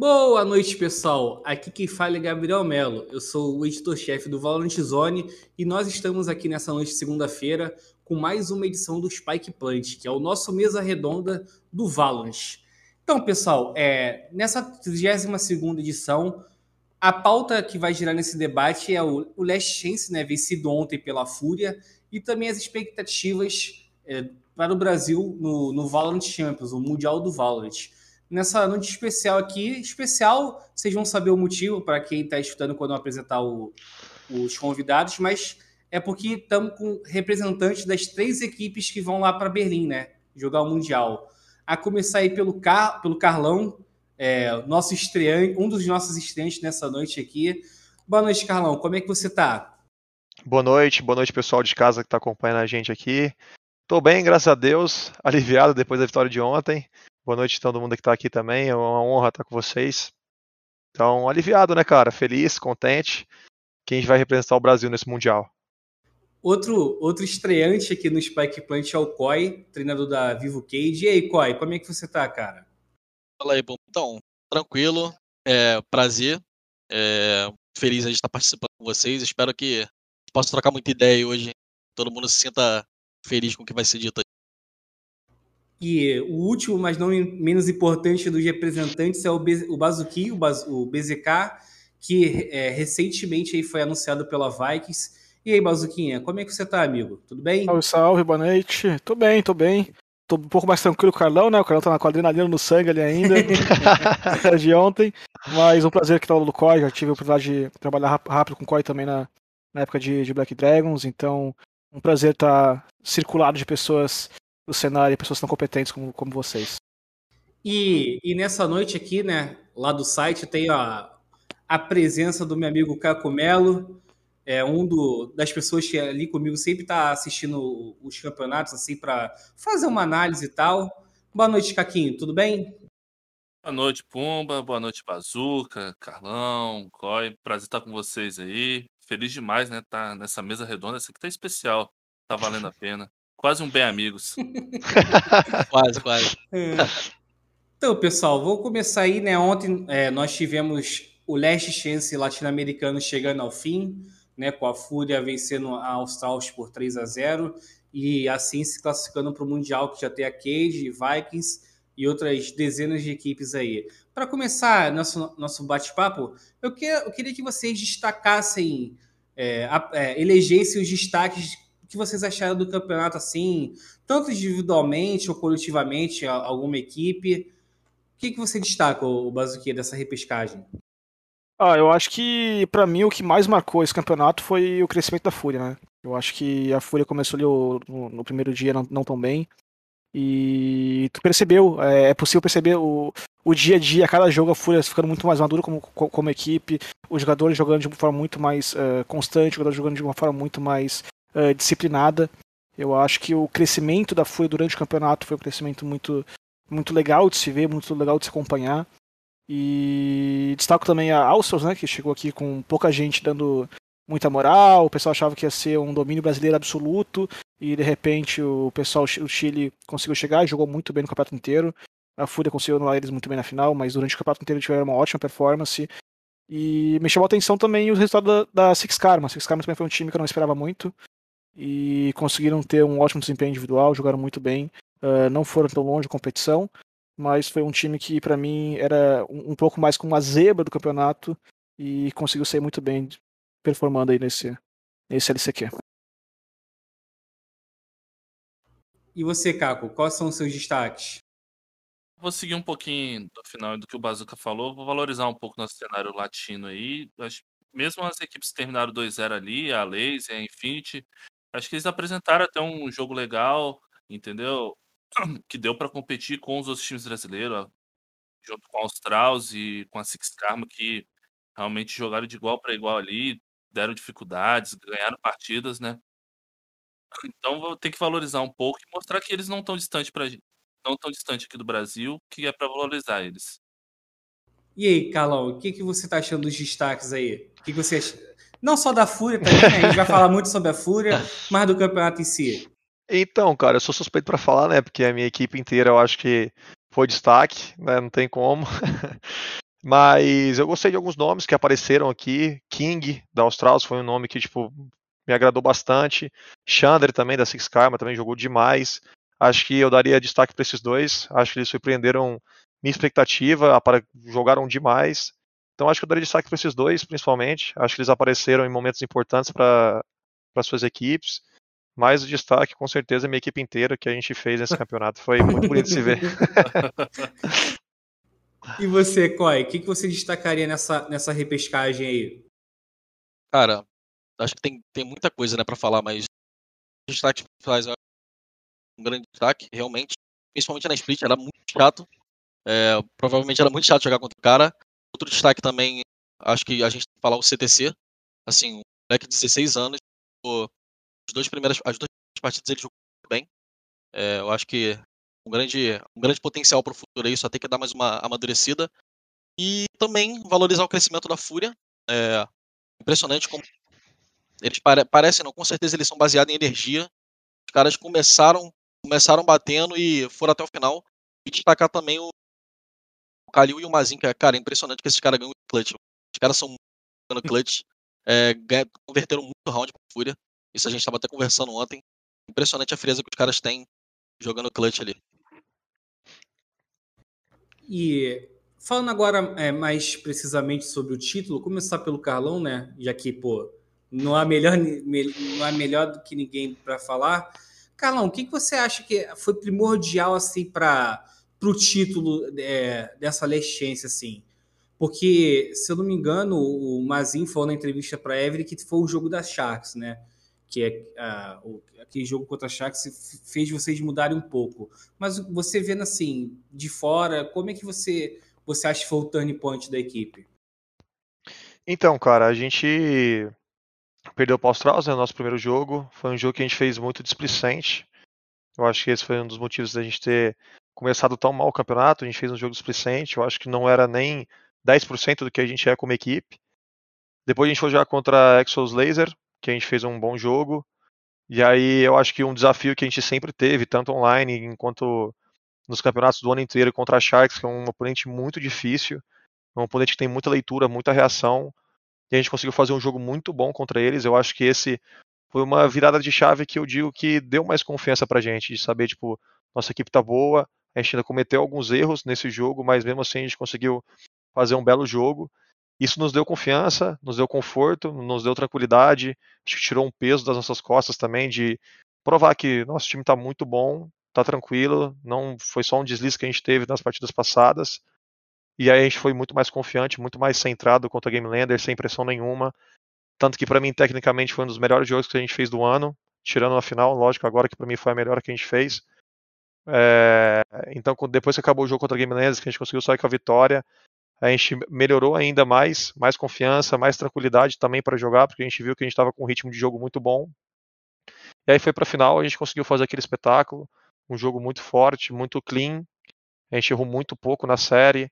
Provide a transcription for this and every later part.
Boa noite, pessoal. Aqui quem fala é Gabriel Melo. Eu sou o editor-chefe do Valorant Zone e nós estamos aqui nessa noite de segunda-feira com mais uma edição do Spike Plant, que é o nosso mesa redonda do Valorant. Então, pessoal, é, nessa 32ª edição, a pauta que vai girar nesse debate é o, o Last Chance, né, vencido ontem pela Fúria, e também as expectativas é, para o Brasil no, no Valorant Champions, o Mundial do Valorant. Nessa noite especial aqui, especial, vocês vão saber o motivo para quem está escutando quando eu apresentar o, os convidados, mas é porque estamos com representantes das três equipes que vão lá para Berlim, né? Jogar o Mundial. A começar aí pelo, Car pelo Carlão, é, nosso estreante, um dos nossos estreantes nessa noite aqui. Boa noite, Carlão. Como é que você está? Boa noite, boa noite, pessoal de casa que está acompanhando a gente aqui. Tô bem, graças a Deus, aliviado depois da vitória de ontem. Boa noite a todo mundo que está aqui também, é uma honra estar com vocês. Então, aliviado, né, cara? Feliz, contente. Quem vai representar o Brasil nesse Mundial? Outro, outro estreante aqui no Spike Plant é o Koi, treinador da Vivo Cage. E aí, Koi, como é que você tá, cara? Fala aí, bom. Então, tranquilo, é, prazer. É, feliz de estar participando com vocês. Espero que possa trocar muita ideia hoje. Todo mundo se sinta feliz com o que vai ser dito aí. E o último, mas não menos importante dos representantes é o, Be o Bazuki, o, Baz o BZK, que é, recentemente aí foi anunciado pela Vikings e aí, Bazuquinha, como é que você tá, amigo? Tudo bem? Salve, salve, boa noite. Tô bem, tô bem. Tô um pouco mais tranquilo com o Carlão, né? O Carlão tá na adrenalina no sangue ali ainda, de ontem. Mas um prazer que tá do COI, já tive a oportunidade de trabalhar rápido com o COI também na, na época de, de Black Dragons, então um prazer estar tá circulado de pessoas do cenário, pessoas tão competentes como, como vocês. E, e nessa noite aqui, né, lá do site, tem a, a presença do meu amigo Caco Melo, é um do, das pessoas que ali comigo sempre está assistindo os campeonatos assim para fazer uma análise e tal. Boa noite, Caquinho, tudo bem? Boa noite, Pumba. Boa noite, Bazuca, Carlão, Coi. Prazer estar com vocês aí. Feliz demais, né? Tá nessa mesa redonda. Essa aqui tá especial. Tá valendo a pena. Quase um bem amigos. quase, quase. É. Então, pessoal, vou começar aí, né? Ontem é, nós tivemos o Last Chance latino-americano chegando ao fim né, com a Fúria vencendo a Australs por 3 a 0 e assim se classificando para o Mundial, que já tem a Cage, Vikings e outras dezenas de equipes aí. Para começar nosso, nosso bate-papo, eu, que, eu queria que vocês destacassem, é, é, elegessem os destaques que vocês acharam do campeonato, assim, tanto individualmente ou coletivamente, alguma equipe. O que, que você destaca, o Bazuquia, dessa repescagem? Ah, eu acho que para mim o que mais marcou esse campeonato foi o crescimento da Fúria, né? Eu acho que a Fúria começou ali no, no primeiro dia não, não, tão bem. E tu percebeu, é, é, possível perceber o, o dia a dia, cada jogo a Fúria ficando muito mais madura como, como equipe, os jogadores jogando de uma forma muito mais uh, constante, os jogadores jogando de uma forma muito mais uh, disciplinada. Eu acho que o crescimento da Fúria durante o campeonato foi um crescimento muito, muito legal de se ver, muito legal de se acompanhar. E destaco também a Alstros, né, que chegou aqui com pouca gente dando muita moral, o pessoal achava que ia ser um domínio brasileiro absoluto, e de repente o pessoal, o Chile conseguiu chegar e jogou muito bem no campeonato inteiro. A Fúria conseguiu anular eles muito bem na final, mas durante o campeonato inteiro tiveram uma ótima performance. E me chamou a atenção também o resultado da, da Six Karma. Six Karma também foi um time que eu não esperava muito. E conseguiram ter um ótimo desempenho individual, jogaram muito bem. Uh, não foram tão longe da competição mas foi um time que para mim era um, um, pouco mais como uma zebra do campeonato e conseguiu sair muito bem performando aí nesse, nesse LCQ. E você, Caco, quais são os seus destaques? Vou seguir um pouquinho do final do que o Bazuca falou, vou valorizar um pouco nosso cenário latino aí. Acho, mesmo as equipes terminaram 2-0 ali, a Lazy, a Infinity, acho que eles apresentaram até um jogo legal, entendeu? que deu para competir com os outros times brasileiros, junto com a Australs e com a Six Karma, que realmente jogaram de igual para igual ali, deram dificuldades, ganharam partidas, né? Então vou ter que valorizar um pouco e mostrar que eles não estão distantes para não tão distante aqui do Brasil, que é para valorizar eles. E aí, Carlão, o que, que você está achando dos destaques aí? O que, que você não só da Fúria também, né? a gente vai falar muito sobre a Fúria, mas do campeonato em si. Então, cara, eu sou suspeito para falar, né? Porque a minha equipe inteira eu acho que foi destaque, né? Não tem como. Mas eu gostei de alguns nomes que apareceram aqui. King, da Australis, foi um nome que, tipo, me agradou bastante. Chandler também, da Six Karma, também jogou demais. Acho que eu daria destaque para esses dois. Acho que eles surpreenderam minha expectativa, jogaram demais. Então acho que eu daria destaque para esses dois, principalmente. Acho que eles apareceram em momentos importantes para suas equipes. Mas o destaque, com certeza, é a minha equipe inteira que a gente fez nesse campeonato. Foi muito bonito de se ver. e você, Coy, o que, que você destacaria nessa, nessa repescagem aí? Cara, acho que tem, tem muita coisa né, para falar, mas o destaque faz um grande destaque, realmente. Principalmente na split, era muito chato. É, provavelmente era muito chato jogar contra o cara. Outro destaque também, acho que a gente tem que falar o CTC. Assim, um moleque de 16 anos. As duas primeiras, as duas partidas ele jogou muito bem. É, eu acho que um grande, um grande potencial para o futuro aí, só tem que dar mais uma amadurecida. E também valorizar o crescimento da Fúria. É, impressionante como eles pare parecem, não, com certeza eles são baseados em energia. Os caras começaram começaram batendo e foram até o final. E destacar também o, o Kalil e o Mazin, é, cara, impressionante que esses caras ganham clutch. Os caras são muito clutch. É, converteram muito round pra Fúria. Isso a gente estava até conversando ontem. Impressionante a frieza que os caras têm jogando clutch ali. E falando agora é, mais precisamente sobre o título, começar pelo Carlão, né? Já que, pô, não há melhor, não há melhor do que ninguém para falar. Carlão, o que, que você acha que foi primordial assim para o título é, dessa lexência assim? Porque, se eu não me engano, o Mazin falou na entrevista para a Every que foi o jogo das Sharks, né? Que é uh, o, aquele jogo contra a Sharks fez vocês mudarem um pouco. Mas você vendo assim, de fora, como é que você, você acha que foi o turning point da equipe? Então, cara, a gente perdeu para o Australs, né, no nosso primeiro jogo. Foi um jogo que a gente fez muito displicente. Eu acho que esse foi um dos motivos da gente ter começado tão mal o campeonato. A gente fez um jogo displicente. Eu acho que não era nem 10% do que a gente é como equipe. Depois a gente foi jogar contra a Exos Laser, que a gente fez um bom jogo. E aí eu acho que um desafio que a gente sempre teve, tanto online enquanto nos campeonatos do ano inteiro contra a Sharks, que é um oponente muito difícil, um oponente que tem muita leitura, muita reação e a gente conseguiu fazer um jogo muito bom contra eles. Eu acho que esse foi uma virada de chave que eu digo que deu mais confiança pra gente, de saber, tipo, nossa equipe tá boa, a ainda cometeu alguns erros nesse jogo, mas mesmo assim a gente conseguiu fazer um belo jogo. Isso nos deu confiança, nos deu conforto, nos deu tranquilidade, acho que tirou um peso das nossas costas também de provar que nosso time está muito bom, está tranquilo, não foi só um deslize que a gente teve nas partidas passadas. E aí a gente foi muito mais confiante, muito mais centrado contra a Game Lander, sem pressão nenhuma. Tanto que para mim, tecnicamente, foi um dos melhores jogos que a gente fez do ano, tirando a final, lógico, agora que para mim foi a melhor que a gente fez. É... Então, depois que acabou o jogo contra a Game Lander, que a gente conseguiu sair com a vitória, a gente melhorou ainda mais, mais confiança, mais tranquilidade também para jogar, porque a gente viu que a gente estava com um ritmo de jogo muito bom. E aí foi para a final, a gente conseguiu fazer aquele espetáculo, um jogo muito forte, muito clean. A gente errou muito pouco na série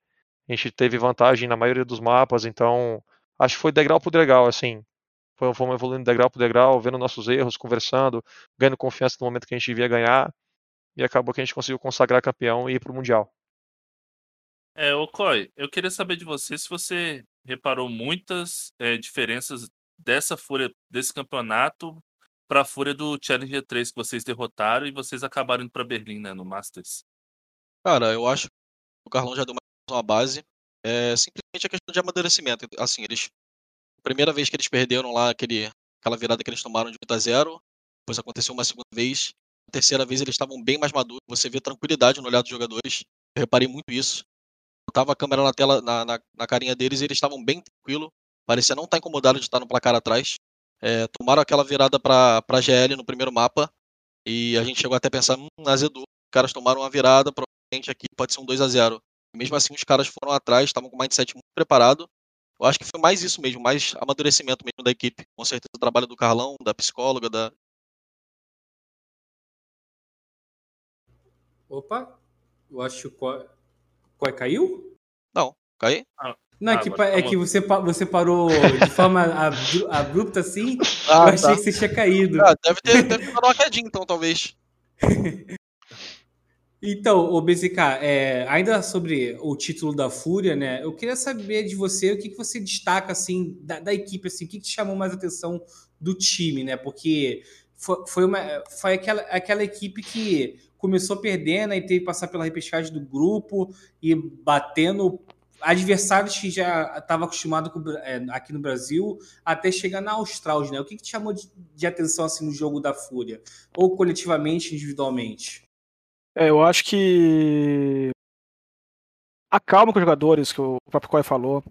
a gente teve vantagem na maioria dos mapas, então acho que foi degrau por degrau, assim. Fomos evoluindo degrau por degrau, vendo nossos erros, conversando, ganhando confiança no momento que a gente devia ganhar, e acabou que a gente conseguiu consagrar campeão e ir para o Mundial. É, ô Coy, eu queria saber de você se você reparou muitas é, diferenças dessa fúria, desse campeonato para a fúria do Challenger 3 que vocês derrotaram e vocês acabaram indo para Berlim, né, no Masters. Cara, eu acho que o Carlão já deu uma base. É simplesmente a questão de amadurecimento. Assim, eles. Primeira vez que eles perderam lá aquele, aquela virada que eles tomaram de 8 a 0 depois aconteceu uma segunda vez. Terceira vez eles estavam bem mais maduros. Você vê tranquilidade no olhar dos jogadores. Eu reparei muito isso. Eu tava a câmera na tela, na, na, na carinha deles e eles estavam bem tranquilo. Parecia não estar tá incomodado de estar no placar atrás. É, tomaram aquela virada para GL no primeiro mapa. E a gente chegou até a pensar, hum, azedou. Os caras tomaram uma virada, provavelmente aqui pode ser um 2 a 0 mesmo assim, os caras foram atrás, estavam com o mindset muito preparado. Eu acho que foi mais isso mesmo, mais amadurecimento mesmo da equipe. Com certeza o trabalho do Carlão, da psicóloga, da. Opa, eu acho que o caiu? Não, caí? Ah, não, é ah, que, é que você, você parou de forma abrupta assim. Ah, eu achei tá. que você tinha caído. Ah, deve ter, deve ter dado uma quedinha então, talvez. Então, o BZK, é, ainda sobre o título da Fúria, né? Eu queria saber de você o que, que você destaca assim da, da equipe, assim, o que, que te chamou mais atenção do time, né? Porque foi, foi, uma, foi aquela, aquela equipe que começou perdendo e teve que passar pela repescagem do grupo e batendo adversários que já estava acostumado com, é, aqui no Brasil até chegar na Austrália, né? O que, que te chamou de, de, atenção assim no jogo da Fúria? Ou coletivamente, individualmente? É, eu acho que a calma com os jogadores, que o próprio Coy falou.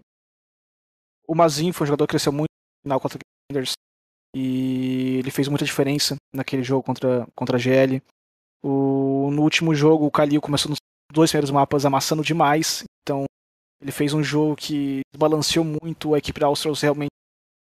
O Mazin foi um jogador que cresceu muito no final contra o Rangers e ele fez muita diferença naquele jogo contra, contra a GL. O, no último jogo, o Kalil começou nos dois primeiros mapas amassando demais, então ele fez um jogo que balanceou muito a equipe da Australs realmente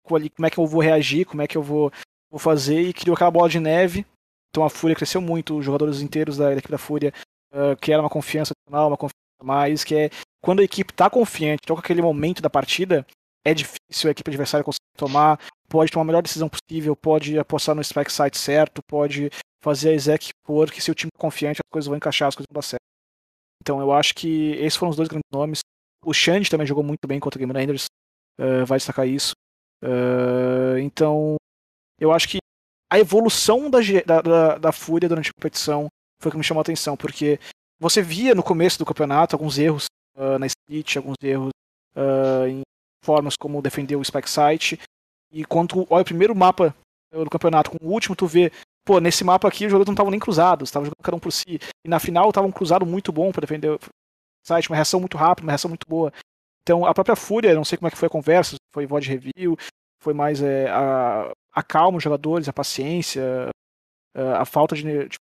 ali, como é que eu vou reagir, como é que eu vou, vou fazer, e criou aquela bola de neve. Então a Fúria cresceu muito, os jogadores inteiros da, equipe da Fúria uh, criaram uma confiança adicional, uma confiança mais, que é quando a equipe está confiante, toca aquele momento da partida, é difícil a equipe adversária conseguir tomar, pode tomar a melhor decisão possível, pode apostar no strike site certo, pode fazer a exec por que se o time é confiante as coisas vão encaixar, as coisas vão dar certo. Então eu acho que esses foram os dois grandes nomes. O Xande também jogou muito bem contra o Game Rangers, uh, vai destacar isso. Uh, então eu acho que a evolução da, da, da, Fúria durante a competição foi o que me chamou a atenção, porque você via no começo do campeonato alguns erros uh, na split, alguns erros em formas como defender o Spike Site, e quando olha o primeiro mapa do campeonato com o último, tu vê, pô, nesse mapa aqui os jogadores não estavam nem cruzados, estavam jogando cada um por si. E na final estavam um cruzado muito bom para defender o site, uma reação muito rápida, uma reação muito boa. Então a própria Fúria, não sei como é que foi a conversa, foi VOD review, foi mais é, a, a calma os jogadores, a paciência, a falta de, de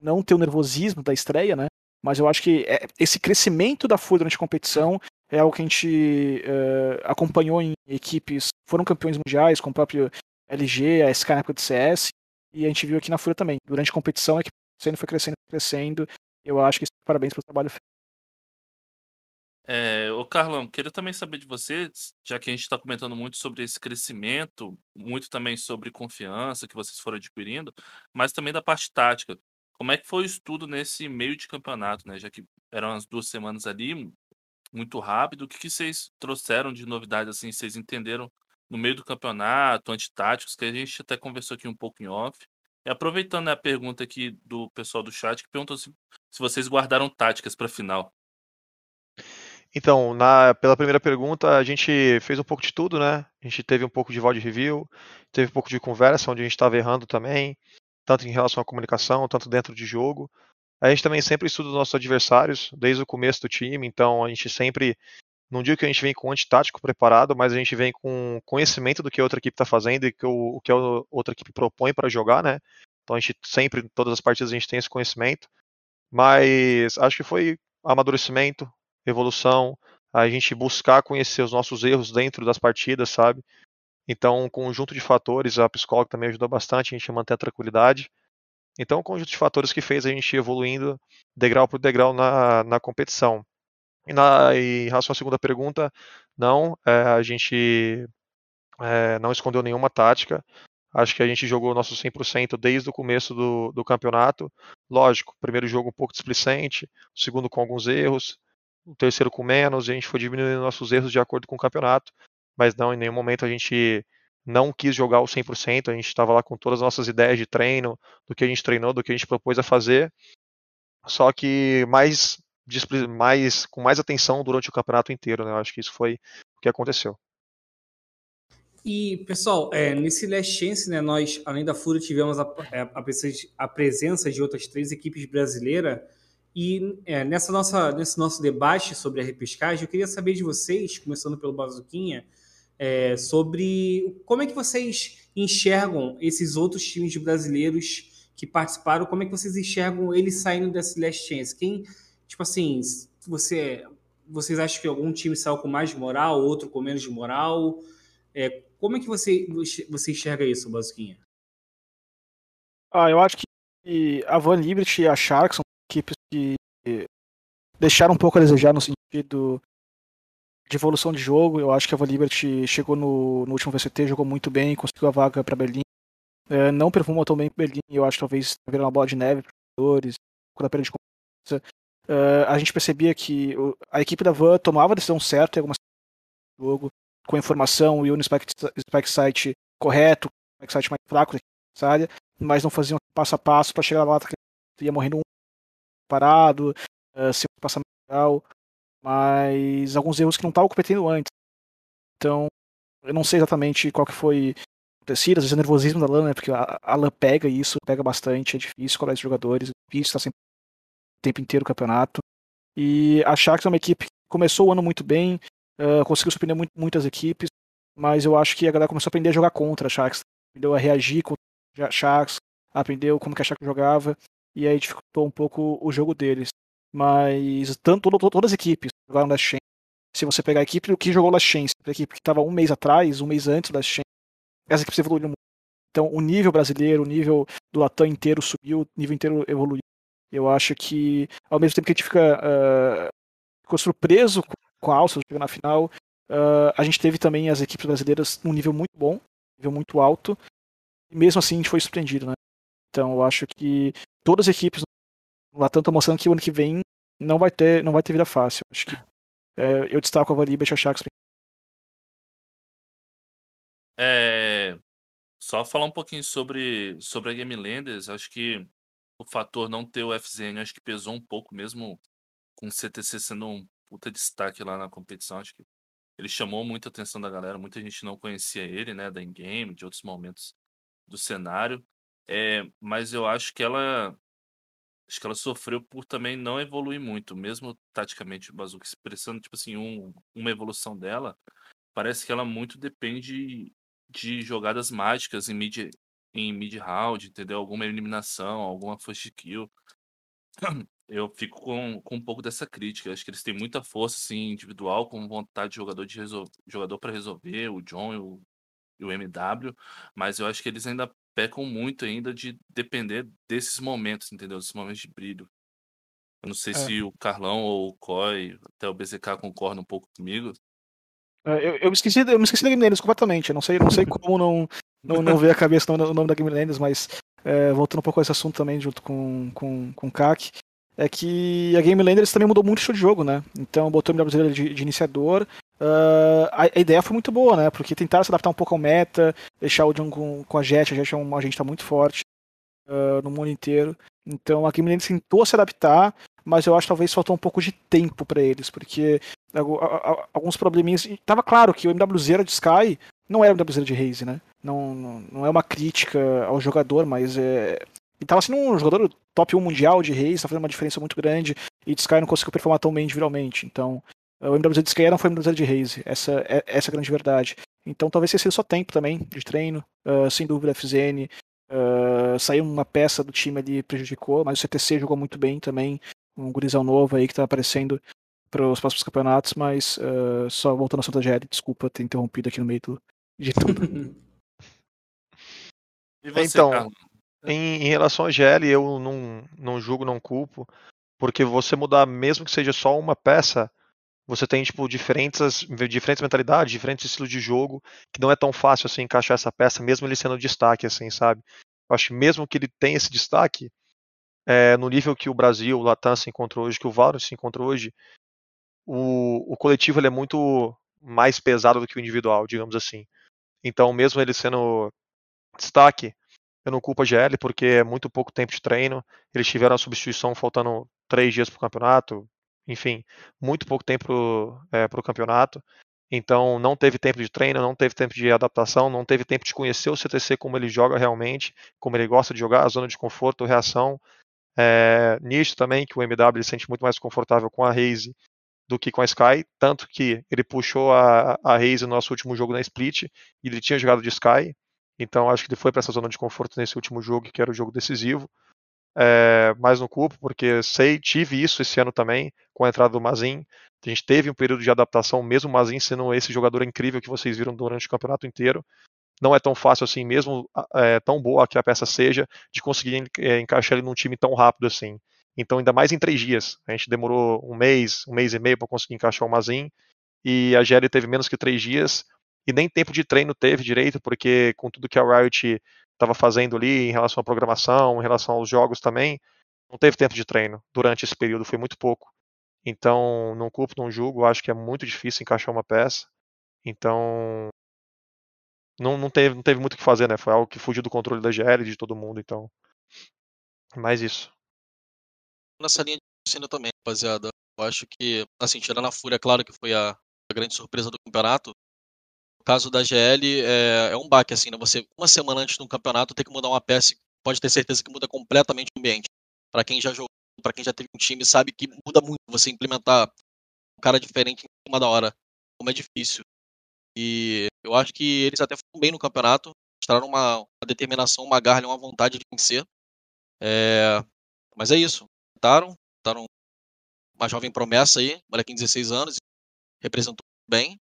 não ter o nervosismo da estreia, né? Mas eu acho que é, esse crescimento da Fúria durante a competição é algo que a gente uh, acompanhou em equipes, foram campeões mundiais, com o próprio LG, a SK na época de CS, e a gente viu aqui na Fúria também. Durante a competição, a equipe foi crescendo, crescendo. Eu acho que parabéns pelo trabalho feito. É, ô Carlão, queria também saber de você, já que a gente está comentando muito sobre esse crescimento, muito também sobre confiança que vocês foram adquirindo, mas também da parte tática. Como é que foi o estudo nesse meio de campeonato, né? Já que eram as duas semanas ali, muito rápido. O que, que vocês trouxeram de novidade, assim, vocês entenderam no meio do campeonato, antitáticos, que a gente até conversou aqui um pouco em off. E aproveitando né, a pergunta aqui do pessoal do chat, que perguntou se, se vocês guardaram táticas para a final. Então, na, pela primeira pergunta, a gente fez um pouco de tudo, né? A gente teve um pouco de VOD review, teve um pouco de conversa, onde a gente estava errando também, tanto em relação à comunicação, tanto dentro de jogo. A gente também sempre estuda os nossos adversários, desde o começo do time, então a gente sempre. Não digo que a gente vem com antitático preparado, mas a gente vem com conhecimento do que a outra equipe está fazendo e que o, o, que a outra equipe propõe para jogar, né? Então a gente sempre, em todas as partidas, a gente tem esse conhecimento. Mas acho que foi amadurecimento, evolução, a gente buscar conhecer os nossos erros dentro das partidas, sabe? Então, um conjunto de fatores, a psicóloga também ajudou bastante a gente a manter a tranquilidade. Então, um conjunto de fatores que fez a gente ir evoluindo degrau por degrau na, na competição. E, na, em relação à segunda pergunta, não, é, a gente é, não escondeu nenhuma tática. Acho que a gente jogou nosso 100% desde o começo do, do campeonato. Lógico, primeiro jogo um pouco displicente, o segundo com alguns erros, o terceiro com menos, e a gente foi diminuindo nossos erros de acordo com o campeonato. Mas não, em nenhum momento a gente não quis jogar o 100%, a gente estava lá com todas as nossas ideias de treino, do que a gente treinou, do que a gente propôs a fazer, só que mais, mais com mais atenção durante o campeonato inteiro, né? Eu acho que isso foi o que aconteceu. E, pessoal, é, nesse Last Chance, né, nós, além da Fúria, tivemos a, é, a, a presença de outras três equipes brasileiras. E é, nessa nossa, nesse nosso debate sobre a repescagem, eu queria saber de vocês, começando pelo Bazuquinha, é, sobre como é que vocês enxergam esses outros times brasileiros que participaram, como é que vocês enxergam eles saindo desse Last Chance? Quem, tipo assim, você, vocês acham que algum time saiu com mais moral, outro com menos moral? É, como é que você, você enxerga isso, Basquinha? Ah, eu acho que a Van Liberty e a Sharks são equipes que deixaram um pouco a desejar no sentido de evolução de jogo. Eu acho que a Liberty chegou no, no último VCT, jogou muito bem, conseguiu a vaga para Berlim. É, não perfumou tão bem Berlim, eu acho que talvez virar uma bola de neve para os jogadores, quando a perda de uh, a gente percebia que a equipe da Van tomava a decisão certa em algumas jogo, com informação e o spike, site correto, o spike site mais fraco necessária, mas não faziam passo a passo para chegar lá, ia morrendo um parado, uh, sem passar legal, mas alguns erros que não estavam cometendo antes. Então, eu não sei exatamente qual que foi acontecido, às vezes é nervosismo da LAN, né, porque a, a LAN pega isso, pega bastante, é difícil cobrar esses jogadores, é difícil estar sempre o tempo inteiro o campeonato. E a Sharks é uma equipe que começou o ano muito bem, uh, conseguiu surpreender muito, muitas equipes, mas eu acho que a galera começou a aprender a jogar contra a Sharks, aprendeu a reagir contra a Sharks, aprendeu como que a Sharks jogava, e aí dificultou um pouco o jogo deles. Mas tanto todas as equipes jogaram Last Chance. Se você pegar a equipe que jogou Last Chance, a equipe que estava um mês atrás, um mês antes da Last Chance, as equipes evoluíram muito. Então o nível brasileiro, o nível do Latam inteiro subiu, o nível inteiro evoluiu. Eu acho que, ao mesmo tempo que a gente fica uh, ficou surpreso com a Alça chegando na final, uh, a gente teve também as equipes brasileiras num nível muito bom, nível muito alto, e mesmo assim a gente foi surpreendido, né? Então eu acho que todas as equipes Latam tá mostrando que o ano que vem não vai ter, não vai ter vida fácil. Acho que é, eu destaco a Valiba e a Sharks. É, só falar um pouquinho sobre, sobre a Game Landers, acho que o fator não ter o FZN acho que pesou um pouco, mesmo com o CTC sendo um puta destaque lá na competição. Acho que ele chamou muita atenção da galera, muita gente não conhecia ele, né, da in-game, de outros momentos do cenário. É, mas eu acho que ela acho que ela sofreu por também não evoluir muito, mesmo taticamente o Bazooka expressando, tipo assim, um, uma evolução dela, parece que ela muito depende de jogadas mágicas em mid, em mid round, entendeu? Alguma eliminação, alguma first kill. Eu fico com, com um pouco dessa crítica. Acho que eles têm muita força assim, individual, com vontade de jogador de resol... jogador para resolver, o John e o, e o MW, mas eu acho que eles ainda pecam muito ainda de depender desses momentos, entendeu? Desses momentos de brilho. Eu não sei é. se o Carlão ou o Coy, até o BZK concordam um pouco comigo. É, eu, eu, me esqueci, eu me esqueci da Game Landers completamente. Eu não sei, não sei como não, não, não ver a cabeça o nome da Game Landers, mas é, voltando um pouco a esse assunto também, junto com, com, com o CAC, é que a Game Landers também mudou muito o estilo de jogo, né? Então botou o melhor de, de iniciador, Uh, a, a, ideia foi muito boa, né? Porque tentaram se adaptar um pouco ao meta, deixar o John com, com a Jet, a Jet é um agente tá muito forte uh, no mundo inteiro. Então a Game Land tentou se adaptar, mas eu acho que talvez faltou um pouco de tempo para eles, porque alguns probleminhas. Tava claro que o MWZ de Sky não era o MWZ de Raze, né? Não, não, não, é uma crítica ao jogador, mas é. Ele tava sendo um jogador top 1 mundial de Raze, tá fazendo uma diferença muito grande, e Sky não conseguiu performar tão bem individualmente. Então, o MWZ de Sky não foi o MWZ de Raze, essa, é, essa é a grande verdade. Então talvez tenha sido só tempo também de treino, uh, sem dúvida FZN. Uh, saiu uma peça do time ali prejudicou, mas o CTC jogou muito bem também, um gurizão novo aí que tá aparecendo para os próximos campeonatos, mas uh, só voltando ao Santa GL, desculpa ter interrompido aqui no meio do, de tudo. Você, então, em, em, relação a GL, eu não, não julgo, não culpo, porque você mudar, mesmo que seja só uma peça, você tem tipo diferentes, diferentes mentalidades, diferentes estilos de jogo, que não é tão fácil assim encaixar essa peça, mesmo ele sendo destaque, assim, sabe? Eu acho que mesmo que ele tenha esse destaque, é, no nível que o Brasil, o Latam se encontrou hoje, que o Valorant se encontrou hoje, o, o coletivo ele é muito mais pesado do que o individual, digamos assim. Então, mesmo ele sendo destaque, eu não culpo a GL porque é muito pouco tempo de treino. Eles tiveram a substituição faltando três dias para o campeonato, enfim, muito pouco tempo é, para o campeonato. Então não teve tempo de treino, não teve tempo de adaptação, não teve tempo de conhecer o CTC como ele joga realmente, como ele gosta de jogar, a zona de conforto, reação. É, também que o MW ele sente muito mais confortável com a Raze do que com a Sky, tanto que ele puxou a, a Raze no nosso último jogo na Split e ele tinha jogado de Sky, então acho que ele foi para essa zona de conforto nesse último jogo, que era o jogo decisivo é, mais no cupo, porque sei, tive isso esse ano também, com a entrada do Mazin. A gente teve um período de adaptação, mesmo o Mazin sendo esse jogador incrível que vocês viram durante o campeonato inteiro. Não é tão fácil assim, mesmo é, tão boa que a peça seja, de conseguir é, encaixar ele num time tão rápido assim. Então, ainda mais em três dias. A gente demorou um mês, um mês e meio para conseguir encaixar o Mazin. E a Gelli teve menos que três dias. E nem tempo de treino teve direito, porque com tudo que a Riot estava fazendo ali em relação à programação, em relação aos jogos também, não teve tempo de treino durante esse período, foi muito pouco. Então, não culpo, não julgo, acho que é muito difícil encaixar uma peça. Então, não, não, teve, não teve muito o que fazer, né? Foi algo que fugiu do controle da GL de todo mundo, então. Mais isso. Nessa linha de raciocínio também, rapaziada. Eu acho que, assim, tirando a Fúria, claro que foi a, a grande surpresa do campeonato. Caso da GL, é, é um baque, assim, né? Você, uma semana antes do campeonato, tem que mudar uma peça, pode ter certeza que muda completamente o ambiente. Para quem já jogou, para quem já teve um time, sabe que muda muito você implementar um cara diferente em cima da hora. Como é difícil. E eu acho que eles até foram bem no campeonato, mostraram uma, uma determinação, uma garra, uma vontade de vencer. É, mas é isso. Tentaram, tentaram uma jovem promessa aí, moleque de 16 anos, representou bem.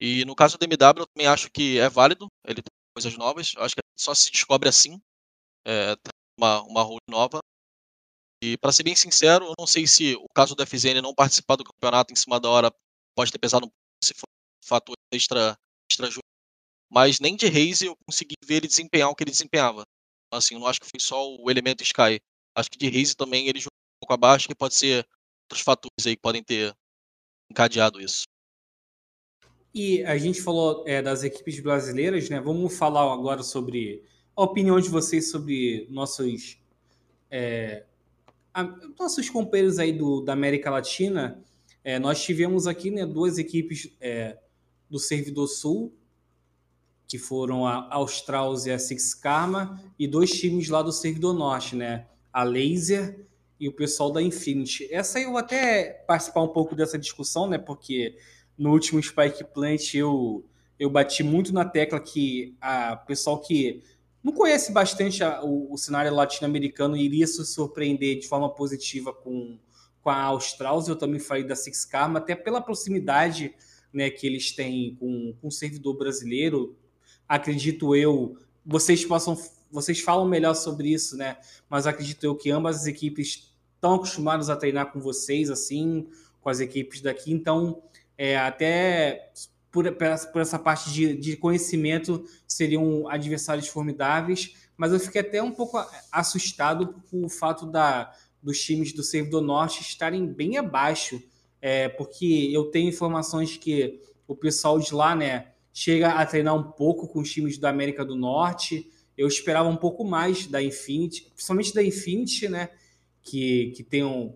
E no caso do MW, eu também acho que é válido, ele tem coisas novas, acho que só se descobre assim, é, uma, uma role nova. E para ser bem sincero, eu não sei se o caso do FZN não participar do campeonato em cima da hora pode ter pesado um pouco, se for fator extra, extra jogo. Mas nem de Raze eu consegui ver ele desempenhar o que ele desempenhava. Assim, eu não acho que foi só o elemento Sky. Acho que de Raze também ele jogou um pouco abaixo, que pode ser outros fatores aí que podem ter encadeado isso. E a gente falou é, das equipes brasileiras, né? Vamos falar agora sobre a opinião de vocês sobre nossos é, a, nossos companheiros aí do, da América Latina. É, nós tivemos aqui né, duas equipes é, do Servidor Sul, que foram a Australs e a Six Karma, e dois times lá do Servidor Norte, né? A Laser e o pessoal da Infinity. Essa eu vou até participar um pouco dessa discussão, né? Porque no último Spike Plant eu, eu bati muito na tecla que a pessoal que não conhece bastante a, o, o, cenário latino-americano iria se surpreender de forma positiva com, com a Australs. Eu também falei da Six Karma, até pela proximidade né, que eles têm com, com o servidor brasileiro. Acredito eu, vocês possam, vocês falam melhor sobre isso, né? Mas acredito eu que ambas as equipes estão acostumadas a treinar com vocês, assim, com as equipes daqui. Então, é, até por, por essa parte de, de conhecimento, seriam adversários formidáveis. Mas eu fiquei até um pouco assustado com o fato da, dos times do Servidor Norte estarem bem abaixo é, porque eu tenho informações que o pessoal de lá, né, chega a treinar um pouco com os times da América do Norte. Eu esperava um pouco mais da Infinity, principalmente da Infinity, né, que, que tem um,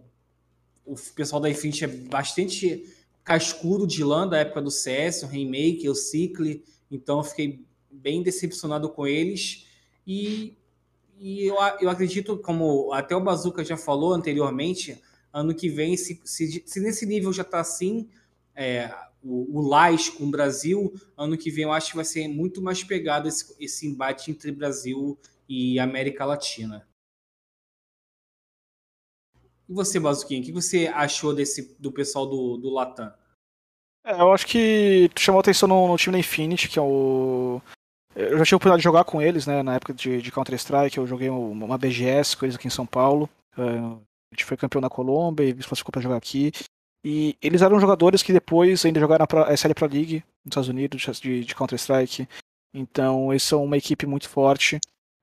o pessoal da Infinity é bastante cascudo de lã da época do CS, o Remake, o Cycle, então eu fiquei bem decepcionado com eles e, e eu, eu acredito, como até o Bazuca já falou anteriormente, ano que vem, se, se, se nesse nível já está assim, é, o, o Lais com o Brasil, ano que vem eu acho que vai ser muito mais pegado esse, esse embate entre Brasil e América Latina. E você, Bazuquinha, o que você achou desse, do pessoal do, do Latam? É, eu acho que tu chamou atenção no, no, time da Infinity, que é o. Eu já tive a oportunidade de jogar com eles, né? Na época de, de Counter-Strike, eu joguei uma BGS com eles aqui em São Paulo. Uh, a gente foi campeão na Colômbia e se classificou para jogar aqui. E eles eram jogadores que depois ainda jogaram a SL Pro League nos Estados Unidos, de, de Counter-Strike. Então, eles são uma equipe muito forte.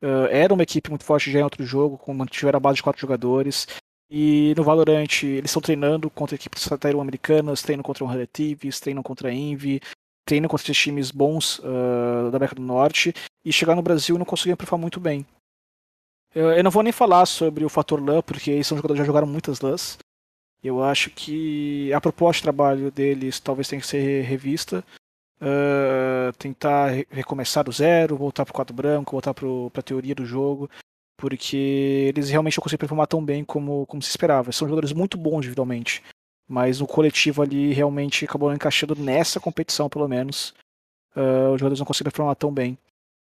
Uh, era uma equipe muito forte já em outro jogo, com mantiveram a base de quatro jogadores. E no Valorant, eles estão treinando contra equipes americanas, treinam contra o Relatives, treinam contra a Envy, treinam contra esses times bons uh, da América do Norte. E chegar no Brasil não conseguiam performar muito bem. Eu, não vou nem falar sobre o fator LAN, porque eles são jogadores já jogaram muitas LANs. Eu acho que a proposta de trabalho deles talvez tenha que ser revista. Uh, tentar recomeçar do zero, voltar pro quadro branco, voltar para a teoria do jogo, porque eles realmente não conseguem performar tão bem como, como se esperava. São jogadores muito bons individualmente, mas o coletivo ali realmente acabou encaixando nessa competição, pelo menos. Uh, os jogadores não conseguem performar tão bem.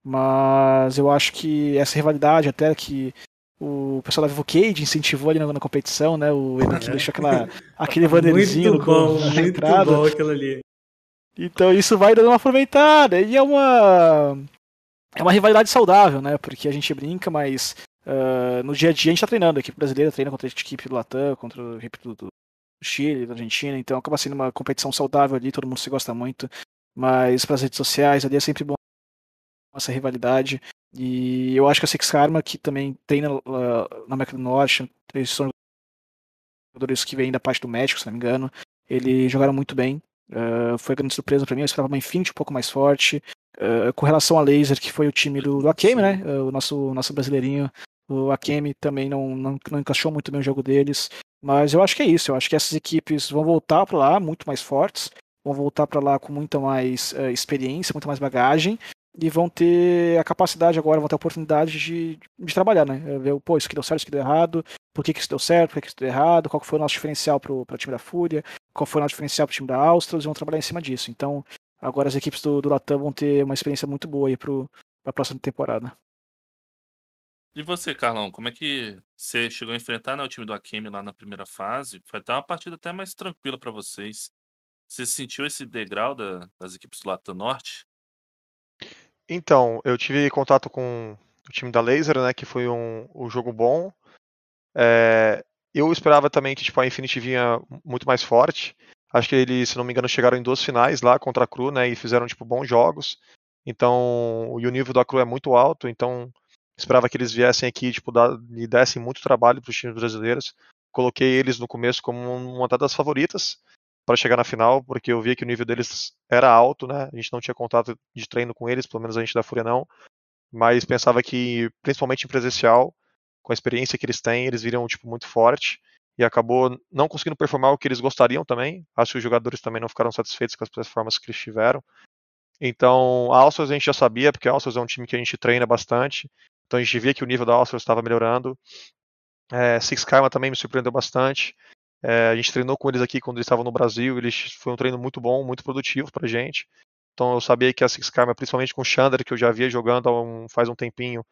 Mas eu acho que essa rivalidade, até que o pessoal da Vivo Cage incentivou ali na, na competição, né? O que deixou aquela, aquele bannerzinho muito bom, na muito entrada. bom aquilo ali. Então isso vai dando uma aproveitada. E é uma. É uma rivalidade saudável, né? Porque a gente brinca, mas uh, no dia a dia a gente tá treinando. A equipe brasileira treina contra a equipe do Latam, contra a equipe do, do Chile, da Argentina. Então acaba sendo uma competição saudável ali, todo mundo se gosta muito. Mas para as redes sociais ali é sempre bom essa rivalidade. E eu acho que a Six Karma, que também treina uh, na América do Norte, eles são jogadores que vêm da parte do México, se não me engano, eles jogaram muito bem. Uh, foi grande surpresa para mim, eu esperava uma Infinity um pouco mais forte. Uh, com relação a Laser, que foi o time do, do Akemi, né? Uh, o nosso, nosso brasileirinho, o Akemi também não, não, não encaixou muito bem o jogo deles. Mas eu acho que é isso, eu acho que essas equipes vão voltar para lá muito mais fortes, vão voltar para lá com muita mais experiência, muita mais bagagem e vão ter a capacidade agora, vão ter a oportunidade de, de trabalhar, né? Ver, pô, isso que deu certo, isso que deu errado, por que, que isso deu certo, por que, que isso deu errado, qual foi o nosso diferencial para o time da Fúria, qual foi o nosso diferencial para o time da Áustria, eles vão trabalhar em cima disso. Então, agora as equipes do, do Latam vão ter uma experiência muito boa aí para a próxima temporada. E você, Carlão, como é que você chegou a enfrentar né, o time do Akemi lá na primeira fase? Foi até uma partida até mais tranquila para vocês. Você sentiu esse degrau da, das equipes do Latam Norte? Então, eu tive contato com o time da Laser, né, que foi um, um jogo bom. É, eu esperava também que tipo, a Infinity vinha muito mais forte. Acho que eles, se não me engano, chegaram em duas finais lá contra a Cru, né, e fizeram tipo bons jogos. Então, e o nível da Cru é muito alto, então esperava que eles viessem aqui tipo dar, e dessem muito trabalho para os times brasileiros. Coloquei eles no começo como uma das favoritas para chegar na final, porque eu via que o nível deles era alto, né? A gente não tinha contato de treino com eles, pelo menos a gente da Fúria não, mas pensava que, principalmente em presencial, com a experiência que eles têm, eles viriam tipo muito forte e acabou não conseguindo performar o que eles gostariam também. Acho que os jogadores também não ficaram satisfeitos com as performances que eles tiveram. Então, a Alstros a gente já sabia, porque a Alstros é um time que a gente treina bastante. Então a gente via que o nível da Alstros estava melhorando. É, Six Karma também me surpreendeu bastante. É, a gente treinou com eles aqui quando eles estavam no Brasil, eles foi um treino muito bom, muito produtivo pra gente. Então eu sabia que a Six Karma, principalmente com o Chandler, que eu já via jogando um, faz um tempinho,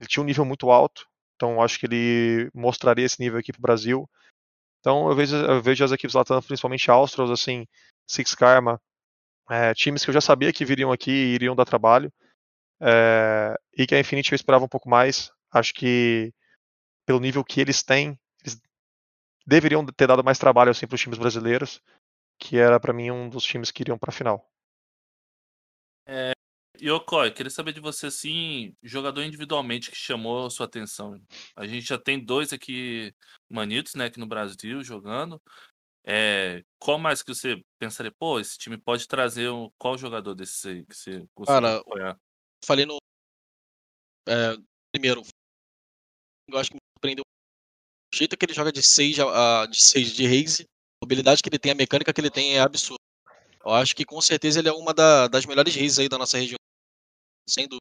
ele tinha um nível muito alto. Então acho que ele mostraria esse nível aqui pro Brasil. Então eu vejo, eu vejo as equipes latinas, principalmente Astros, assim, Six Karma, é, times que eu já sabia que viriam aqui e iriam dar trabalho. É, e que a Infinity eu esperava um pouco mais. Acho que pelo nível que eles têm, deveriam ter dado mais trabalho assim para os times brasileiros, que era para mim um dos times que iriam para a final. É, Yokoi, queria saber de você assim, jogador individualmente que chamou a sua atenção. A gente já tem dois aqui manitos, né, aqui no Brasil jogando. É, qual mais que você pensaria, pô, esse time pode trazer um, qual jogador desse aí que você Cara, apoiar? Falei no é, primeiro, eu acho que me surpreendeu o jeito que ele joga de 6 de, 6 de raise, a habilidade que ele tem, a mecânica que ele tem é absurda. Eu acho que com certeza ele é uma da, das melhores races aí da nossa região. Sem dúvida.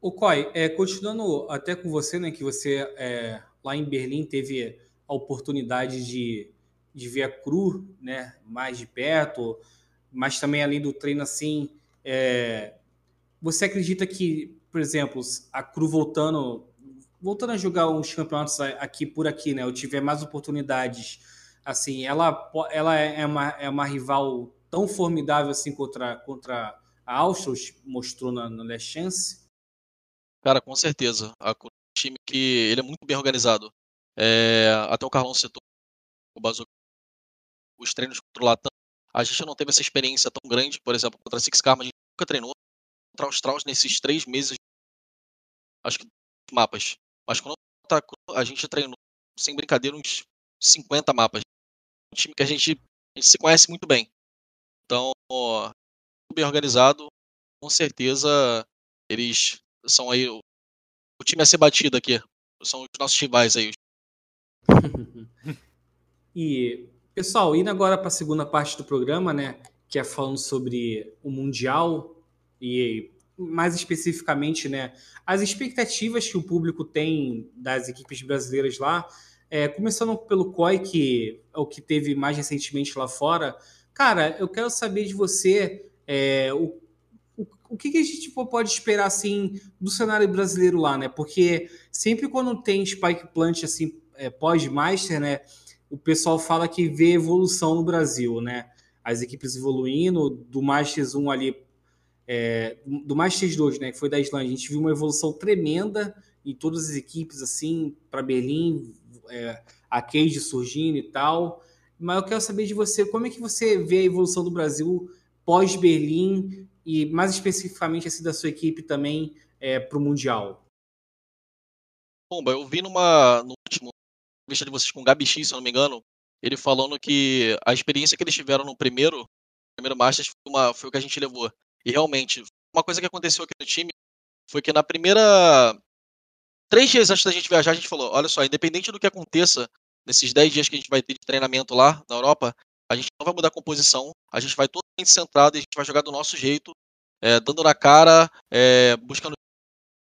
O Koi, é, continuando até com você, né, que você é, lá em Berlim teve a oportunidade de, de ver a Cru né, mais de perto, mas também além do treino assim, é, você acredita que, por exemplo, a Cru voltando voltando a jogar uns campeonatos aqui por aqui, né? Eu tiver mais oportunidades. Assim, ela, ela é, uma, é uma rival tão formidável assim contra, contra a Austros, mostrou na, Chance? Cara, com certeza. A time que ele é muito bem organizado. É, até o Carlão citou o Bazooka, os treinos contra o Latam. A gente não teve essa experiência tão grande, por exemplo, contra a Six Karma, a gente nunca treinou contra a Austraus nesses três meses. Acho que mapas. Mas tá, a gente treinou, sem brincadeira, uns 50 mapas. Um time que a gente, a gente se conhece muito bem. Então, bem organizado, com certeza eles são aí o, o time a ser batido aqui. São os nossos rivais aí. e, pessoal, indo agora para a segunda parte do programa, né? Que é falando sobre o Mundial e mais especificamente, né, as expectativas que o público tem das equipes brasileiras lá, é, começando pelo COI, que é o que teve mais recentemente lá fora. Cara, eu quero saber de você é, o, o, o que, que, a gente pode esperar assim do cenário brasileiro lá, né? Porque sempre quando tem Spike Plant assim é, pós-master, né, o pessoal fala que vê evolução no Brasil, né? As equipes evoluindo, do Masters 1 ali é, do Masters 2, né, que foi da Islândia, a gente viu uma evolução tremenda em todas as equipes, assim, para Berlim, é, a Cage surgindo e tal. Mas eu quero saber de você, como é que você vê a evolução do Brasil pós-Berlim e mais especificamente assim, da sua equipe também é, para o Mundial? Pomba, eu vi numa, no último entrevista de vocês com o Gabi X, se eu não me engano, ele falando que a experiência que eles tiveram no primeiro, primeiro Masters foi, uma, foi o que a gente levou. E realmente, uma coisa que aconteceu aqui no time foi que na primeira. Três dias antes da gente viajar, a gente falou: olha só, independente do que aconteça nesses dez dias que a gente vai ter de treinamento lá na Europa, a gente não vai mudar a composição, a gente vai totalmente centrado e a gente vai jogar do nosso jeito, é, dando na cara, é, buscando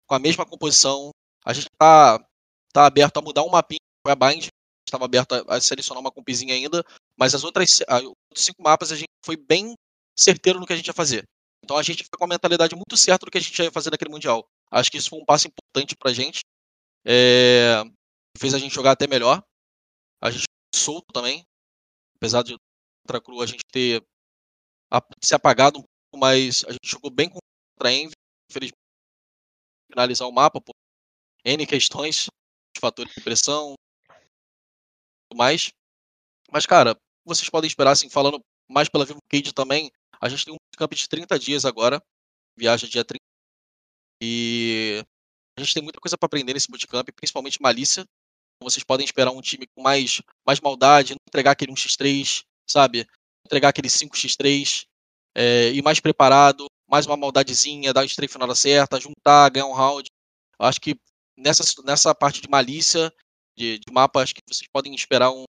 com a mesma composição. A gente tá, tá aberto a mudar um mapinha, foi a Bind, estava aberto a, a, selecionar uma compizinha ainda, mas as outras a, os cinco mapas a gente foi bem certeiro no que a gente ia fazer. Então a gente foi com a mentalidade muito certa do que a gente ia fazer naquele Mundial. Acho que isso foi um passo importante pra gente. É, fez a gente jogar até melhor. A gente solto também. Apesar de contra Cru a gente ter se apagado um pouco, mas a gente jogou bem contra a Envy. Infelizmente, finalizar o mapa por N questões, fatores de pressão tudo mais. Mas, cara, vocês podem esperar, assim, falando mais pela Vivo Cage também, a gente tem um camp de 30 dias agora, viaja dia 30. E a gente tem muita coisa para aprender nesse bootcamp, principalmente malícia. Vocês podem esperar um time com mais, mais maldade, não entregar aquele 1x3, sabe? Entregar aquele 5x3 é, e mais preparado, mais uma maldadezinha, dar o strafe na hora certa, juntar, ganhar um round. Eu acho que nessa, nessa parte de malícia, de, de mapa, acho que vocês podem esperar um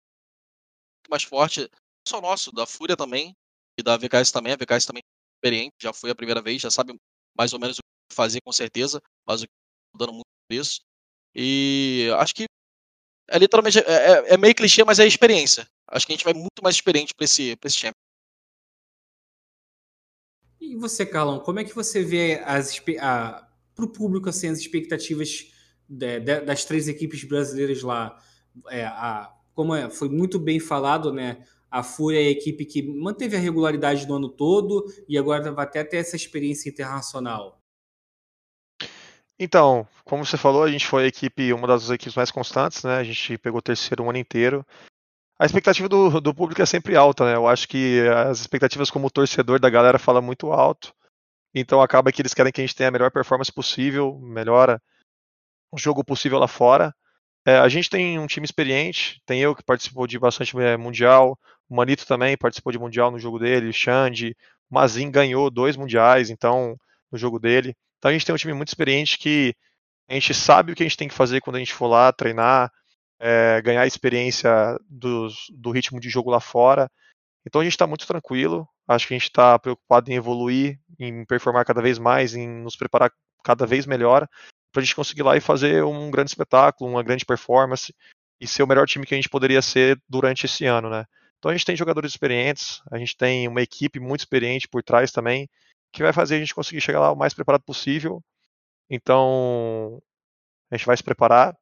mais forte, não só nosso, da Fúria também, e da VKS também. A VKS também é experiente, já foi a primeira vez, já sabe mais ou menos o que fazer com certeza, mas o que dando muito preço. E acho que é literalmente é, é, é, meio clichê, mas é experiência. Acho que a gente vai muito mais experiente para esse, pra esse champion. E você, Carlão, como é que você vê as para o público assim, as expectativas de, de, das três equipes brasileiras lá? É, a, como é, foi muito bem falado, né? A Fúria é a equipe que manteve a regularidade do ano todo e agora vai até ter essa experiência internacional. Então, como você falou, a gente foi a equipe, uma das equipes mais constantes, né? A gente pegou o terceiro o ano inteiro. A expectativa do, do público é sempre alta, né? Eu acho que as expectativas como torcedor da galera fala muito alto. Então acaba que eles querem que a gente tenha a melhor performance possível, melhora o jogo possível lá fora. É, a gente tem um time experiente, tem eu que participou de bastante é, mundial, o Manito também participou de mundial no jogo dele, o Xande, o Mazin ganhou dois mundiais, então no jogo dele. Então a gente tem um time muito experiente que a gente sabe o que a gente tem que fazer quando a gente for lá treinar, é, ganhar experiência dos, do ritmo de jogo lá fora. Então a gente está muito tranquilo. Acho que a gente está preocupado em evoluir, em performar cada vez mais, em nos preparar cada vez melhor para a gente conseguir lá e fazer um grande espetáculo, uma grande performance e ser o melhor time que a gente poderia ser durante esse ano, né? Então a gente tem jogadores experientes, a gente tem uma equipe muito experiente por trás também, que vai fazer a gente conseguir chegar lá o mais preparado possível. Então, a gente vai se preparar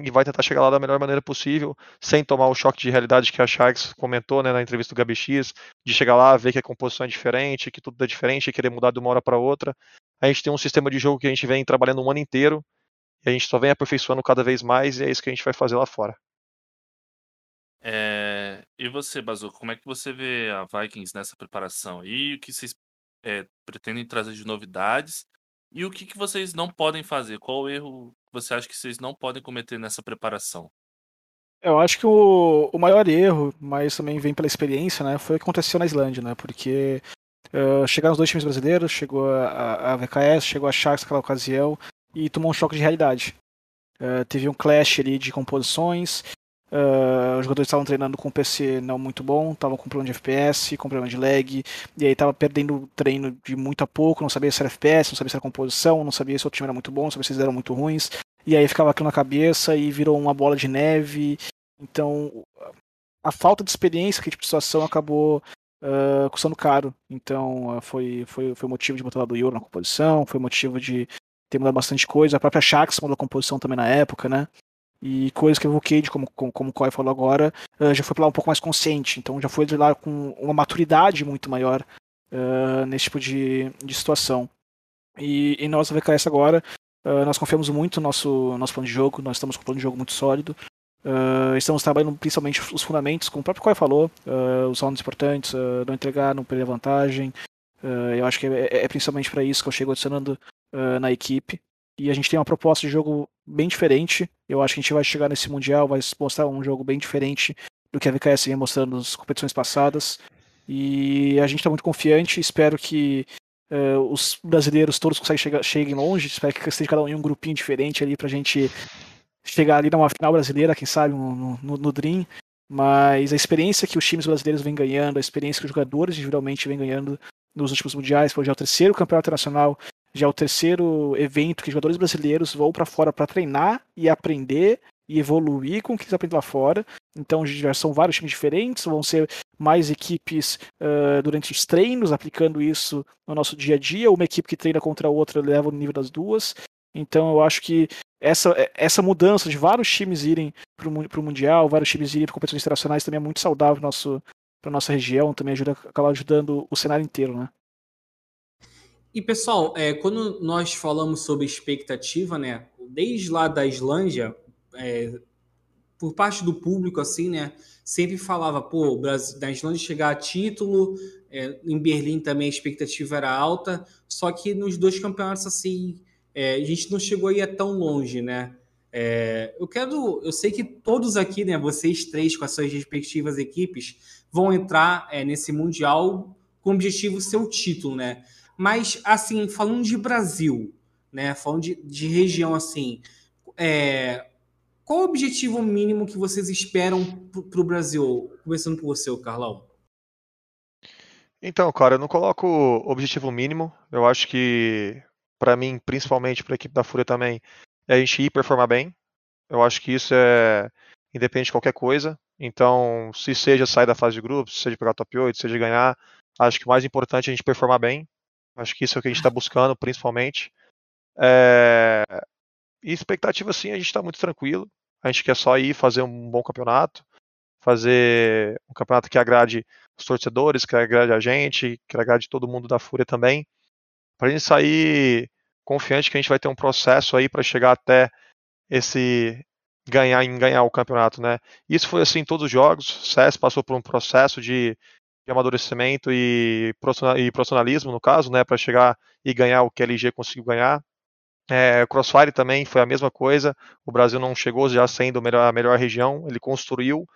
e vai tentar chegar lá da melhor maneira possível, sem tomar o choque de realidade que a Sharks comentou né, na entrevista do Gabi X, de chegar lá, ver que a composição é diferente, que tudo é diferente e querer mudar de uma hora para outra. A gente tem um sistema de jogo que a gente vem trabalhando um ano inteiro e a gente só vem aperfeiçoando cada vez mais e é isso que a gente vai fazer lá fora. É... E você, Bazuco, como é que você vê a Vikings nessa preparação? E o que vocês é, pretendem trazer de novidades e o que, que vocês não podem fazer? Qual o erro você acha que vocês não podem cometer nessa preparação? Eu acho que o, o maior erro, mas também vem pela experiência, né, foi o que aconteceu na Islândia, né, porque uh, chegaram os dois times brasileiros, chegou a, a VKS, chegou a Sharks naquela ocasião e tomou um choque de realidade. Uh, teve um clash ali de composições, Uh, os jogadores estavam treinando com um PC não muito bom, estavam com problema de FPS, com problema de lag, e aí estava perdendo treino de muito a pouco, não sabia se era FPS, não sabia se era composição, não sabia se o time era muito bom, não sabia se eles eram muito ruins, e aí ficava aquilo na cabeça e virou uma bola de neve. Então, a falta de experiência que tipo de situação acabou uh, custando caro. Então, uh, foi, foi, foi motivo de botar lá do Euro na composição, foi motivo de ter mudado bastante coisa. A própria Shax mudou a composição também na época, né? E coisas que o Cade, como, como, como o Coy falou agora, uh, já foi para lá um pouco mais consciente. Então já foi de lá com uma maturidade muito maior uh, nesse tipo de, de situação. E em nossa VKS agora, uh, nós confiamos muito no nosso, nosso plano de jogo, nós estamos com um plano de jogo muito sólido. Estamos trabalhando principalmente os fundamentos, como o próprio Coy falou, os rounds importantes, não entregar, não perder vantagem, eu acho que é, é, é principalmente para isso que eu chego adicionando na equipe. E a gente tem uma proposta de jogo bem diferente. Eu acho que a gente vai chegar nesse Mundial, vai mostrar um jogo bem diferente do que a VKS vinha mostrando nas competições passadas. E a gente está muito confiante. Espero que uh, os brasileiros todos chegar, cheguem longe. Espero que esteja cada um em um grupinho diferente ali para a gente chegar ali numa final brasileira, quem sabe, no, no, no Dream. Mas a experiência que os times brasileiros vêm ganhando, a experiência que os jogadores individualmente vêm ganhando nos últimos mundiais, foi já o terceiro campeonato nacional, já o terceiro evento que jogadores brasileiros vão para fora para treinar e aprender e evoluir com o que eles aprendem lá fora. Então já são vários times diferentes, vão ser mais equipes uh, durante os treinos, aplicando isso no nosso dia a dia. Uma equipe que treina contra a outra leva o nível das duas. Então eu acho que essa, é, essa mudança de vários times irem para o Mundial, vários times irem para competições internacionais também é muito saudável para nossa região, também ajuda, acaba ajudando o cenário inteiro, né? E pessoal, é, quando nós falamos sobre expectativa, né, desde lá da Islândia, é, por parte do público, assim, né, sempre falava, pô, Brasil, da Islândia chegar a título, é, em Berlim também a expectativa era alta, só que nos dois campeonatos, assim, é, a gente não chegou aí tão longe, né? É, eu quero, eu sei que todos aqui, né, vocês três com as suas respectivas equipes, vão entrar é, nesse mundial com o objetivo ser o título, né? Mas assim, falando de Brasil, né, falando de, de região assim, é, qual o objetivo mínimo que vocês esperam para o Brasil? Começando por você, Carlão. Então, cara, eu não coloco objetivo mínimo. Eu acho que para mim, principalmente para a equipe da Fúria também, é a gente ir performar bem. Eu acho que isso é independente de qualquer coisa. Então, se seja sair da fase de grupos, seja pegar top 8, seja ganhar, acho que o mais importante é a gente performar bem. Acho que isso é o que a gente está buscando, principalmente. É... E expectativa, sim, a gente está muito tranquilo. A gente quer só ir fazer um bom campeonato, fazer um campeonato que agrade os torcedores, que agrade a gente, que agrade todo mundo da Fúria também para a gente sair confiante que a gente vai ter um processo aí para chegar até esse ganhar em ganhar o campeonato, né? Isso foi assim em todos os jogos. O CS passou por um processo de, de amadurecimento e profissionalismo no caso, né, para chegar e ganhar o que a LG conseguiu ganhar. É, Crossfire também foi a mesma coisa. O Brasil não chegou já sendo a melhor, a melhor região, ele construiu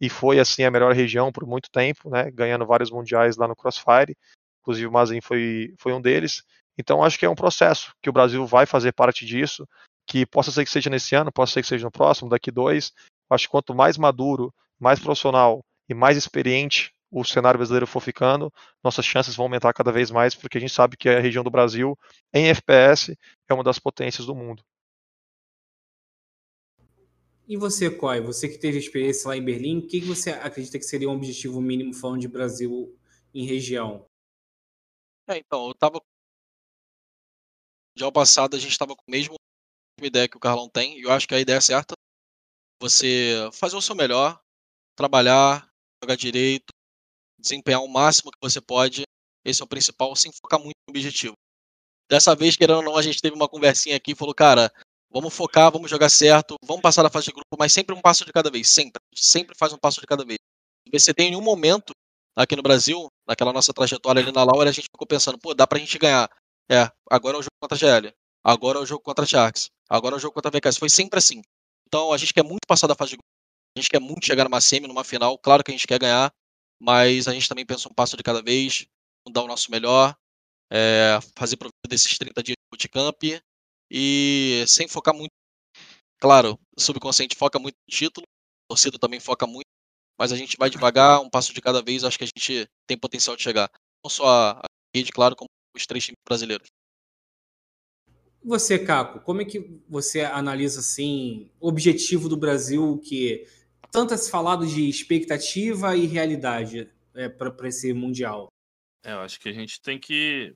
e foi assim a melhor região por muito tempo, né, ganhando vários mundiais lá no Crossfire inclusive o Mazin foi, foi um deles. Então acho que é um processo que o Brasil vai fazer parte disso, que possa ser que seja nesse ano, possa ser que seja no próximo, daqui dois. Acho que quanto mais maduro, mais profissional e mais experiente o cenário brasileiro for ficando, nossas chances vão aumentar cada vez mais, porque a gente sabe que a região do Brasil, em FPS, é uma das potências do mundo. E você, Coy, você que teve experiência lá em Berlim, o que você acredita que seria um objetivo mínimo falando de Brasil em região? É, então, eu tava. Já o passado a gente tava com a mesma ideia que o Carlão tem, e eu acho que a ideia é certa. Você fazer o seu melhor, trabalhar, jogar direito, desempenhar o máximo que você pode. Esse é o principal, sem focar muito no objetivo. Dessa vez, querendo ou não, a gente teve uma conversinha aqui e falou, cara, vamos focar, vamos jogar certo, vamos passar da fase de grupo, mas sempre um passo de cada vez, sempre. Sempre faz um passo de cada vez. Você tem em um momento aqui no Brasil, naquela nossa trajetória ali na Laura, a gente ficou pensando, pô, dá pra gente ganhar. É, agora é o jogo contra a GL, agora é o jogo contra a Sharks, agora é o jogo contra a VKS. Foi sempre assim. Então a gente quer muito passar da fase de grupo, a gente quer muito chegar numa semi, numa final, claro que a gente quer ganhar, mas a gente também pensa um passo de cada vez, dar o nosso melhor, é, fazer proveito desses 30 dias de bootcamp e sem focar muito. Claro, o subconsciente foca muito no título, o torcida também foca muito mas a gente vai devagar, um passo de cada vez, acho que a gente tem potencial de chegar. Não só a rede, claro, como os três times brasileiros. Você, Caco, como é que você analisa assim o objetivo do Brasil que tanto se falado de expectativa e realidade é, para esse mundial? É, eu acho que a gente tem que,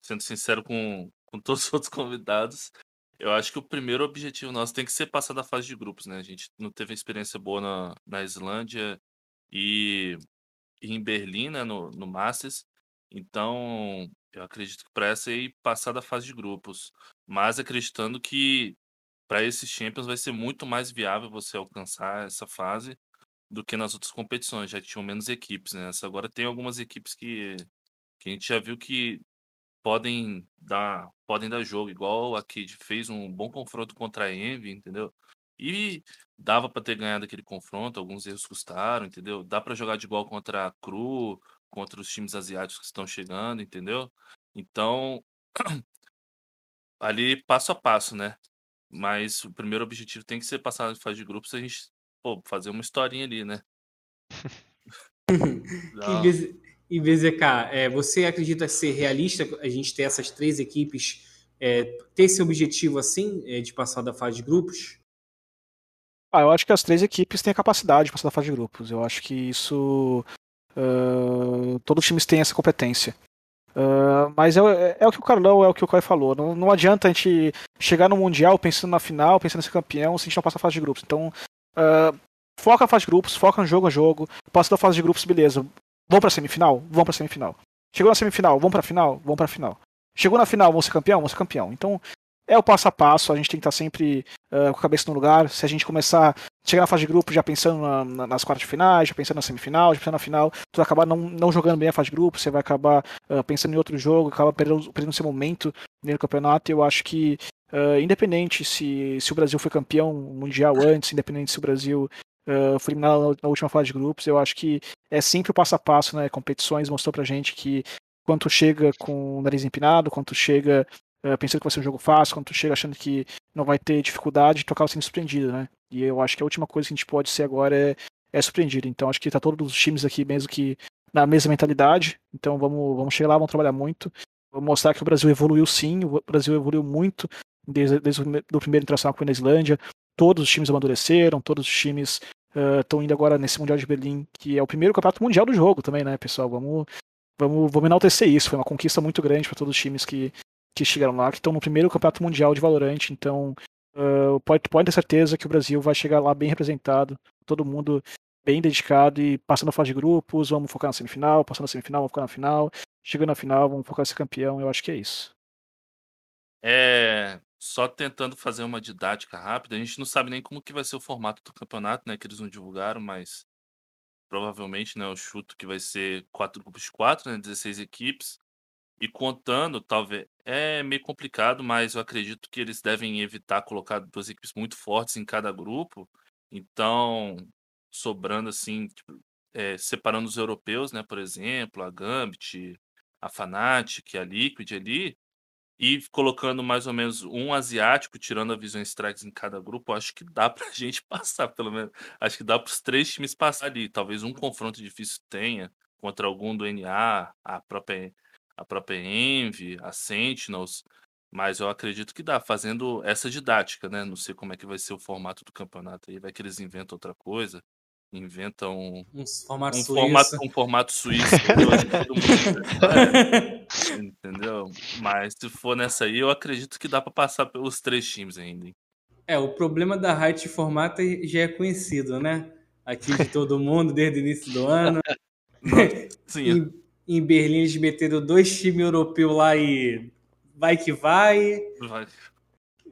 sendo sincero com, com todos os outros convidados, eu acho que o primeiro objetivo nosso tem que ser passar da fase de grupos, né? A gente não teve experiência boa na, na Islândia e, e em Berlim, né? No, no Masters. Então, eu acredito que para essa aí passar da fase de grupos. Mas acreditando que para esses Champions vai ser muito mais viável você alcançar essa fase do que nas outras competições, já que tinham menos equipes, né? Agora tem algumas equipes que Que a gente já viu que podem dar, podem dar jogo, igual a Kid fez um bom confronto contra a Envy, entendeu? E dava para ter ganhado aquele confronto, alguns erros custaram, entendeu? Dá para jogar de igual contra a Cru, contra os times asiáticos que estão chegando, entendeu? Então, ali passo a passo, né? Mas o primeiro objetivo tem que ser passar de fase de grupos, a gente pô, fazer uma historinha ali, né? e BZK, é, você acredita ser realista a gente ter essas três equipes, é, ter esse objetivo assim, é, de passar da fase de grupos? Ah, eu acho que as três equipes têm a capacidade de passar da fase de grupos. Eu acho que isso. Uh, todos os times têm essa competência. Uh, mas é, é, é, o que o Carlão, é o que o Caio falou. Não, não adianta a gente chegar no Mundial pensando na final, pensando em ser campeão, se a gente não passar a fase de grupos. Então, uh, foca a fase de grupos, foca no jogo a jogo, passa da fase de grupos, beleza. Vamos pra semifinal? Vamos pra semifinal. Chegou na semifinal, vamos pra final? Vamos pra final. Chegou na final, vamos ser campeão? Vamos ser campeão. Então, é o passo a passo, a gente tem que estar sempre uh, com a cabeça no lugar. Se a gente começar a chegar na fase de grupo já pensando na, na, nas quartas de finais, já pensando na semifinal, já pensando na final, tu vai acabar não, não jogando bem a fase de grupo, você vai acabar uh, pensando em outro jogo, acaba perdendo, perdendo seu momento no campeonato. Eu acho que, uh, independente se, se o Brasil foi campeão mundial antes, independente se o Brasil Uh, foi eliminado na, na, última fase de grupos. Eu acho que é sempre o passo a passo, né? Competições mostrou pra gente que quanto chega com o nariz empinado, quanto chega uh, pensando que vai ser um jogo fácil, quando tu chega achando que não vai ter dificuldade, tu acaba sendo surpreendido, né? E eu acho que a última coisa que a gente pode ser agora é, é surpreendido. Então acho que tá todos os times aqui mesmo que na mesma mentalidade. Então vamos, vamos chegar lá, vamos trabalhar muito. Vamos mostrar que o Brasil evoluiu sim, o Brasil evoluiu muito desde, desde o primeiro internacional com a Islândia. Todos os times amadureceram, todos os times estão uh, indo agora nesse Mundial de Berlim, que é o primeiro campeonato mundial do jogo também, né, pessoal? Vamos, vamos, vamos enaltecer isso. Foi uma conquista muito grande para todos os times que, que chegaram lá, que estão no primeiro campeonato mundial de Valorant, então uh, pode, pode ter certeza que o Brasil vai chegar lá bem representado, todo mundo bem dedicado e passando a fase de grupos, vamos focar na semifinal, passando na semifinal, vamos focar na final, chegando na final, vamos focar em ser campeão, eu acho que é isso. É, só tentando fazer uma didática rápida, a gente não sabe nem como que vai ser o formato do campeonato, né, que eles não divulgaram, mas provavelmente, né, eu chuto que vai ser quatro grupos de quatro, né, 16 equipes, e contando, talvez. É meio complicado, mas eu acredito que eles devem evitar colocar duas equipes muito fortes em cada grupo. Então, sobrando assim, tipo, é, separando os europeus, né? Por exemplo, a Gambit, a Fnatic, a Liquid ali, e colocando mais ou menos um asiático, tirando a Vision Strikes em cada grupo, acho que dá pra gente passar, pelo menos. Acho que dá para os três times passar ali. Talvez um confronto difícil tenha contra algum do NA, a própria a própria Envy, a Sentinels, mas eu acredito que dá, fazendo essa didática, né? Não sei como é que vai ser o formato do campeonato aí, vai que eles inventam outra coisa, inventam um formato um suíço, formato, um formato suíço entendeu? Mas se for nessa aí, eu acredito que dá para passar pelos três times ainda. Hein? É, o problema da Riot formato já é conhecido, né? Aqui de todo mundo desde o início do ano. Sim em Berlim eles meteram dois times europeus lá e vai que vai. Vai.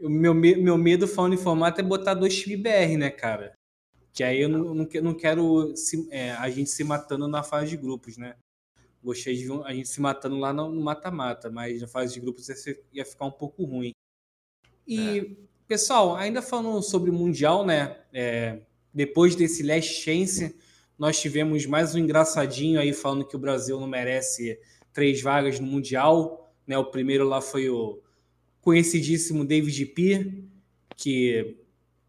O meu, meu medo falando em formato é botar dois times BR, né, cara? Que aí eu não, não, não quero se, é, a gente se matando na fase de grupos, né? Gostei de a gente se matando lá no mata-mata, mas na fase de grupos ia ficar um pouco ruim. E, é. pessoal, ainda falando sobre o Mundial, né? É, depois desse Last Chance, nós tivemos mais um engraçadinho aí falando que o Brasil não merece três vagas no Mundial. Né? O primeiro lá foi o conhecidíssimo David P, que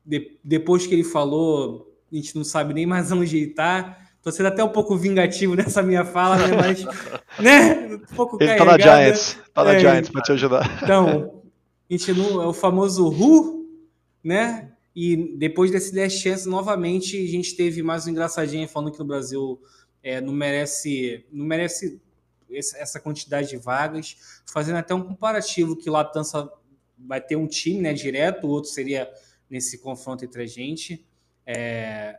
de, depois que ele falou, a gente não sabe nem mais onde ele está. Tô sendo até um pouco vingativo nessa minha fala, né? Mas, né? Um pouco Ele tá na Giants, tá na é, Giants pra te ajudar. Então, a gente não, é o famoso Who, né? E depois desse Last Chance, novamente, a gente teve mais um engraçadinho falando que o Brasil é, não merece, não merece essa quantidade de vagas, fazendo até um comparativo que o Latança vai ter um time né, direto, o outro seria nesse confronto entre a gente. É...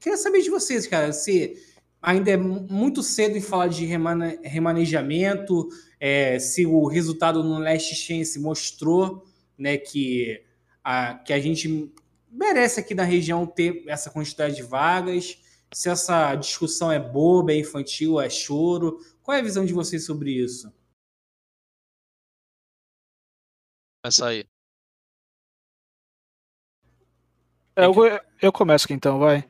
Queria saber de vocês, cara, se ainda é muito cedo em falar de remane... remanejamento, é, se o resultado no Last Chance mostrou né, que a, que a gente merece aqui na região ter essa quantidade de vagas. se essa discussão é boba, é infantil, é choro. Qual é a visão de vocês sobre isso? Essa aí. É, eu, eu começo aqui então, vai.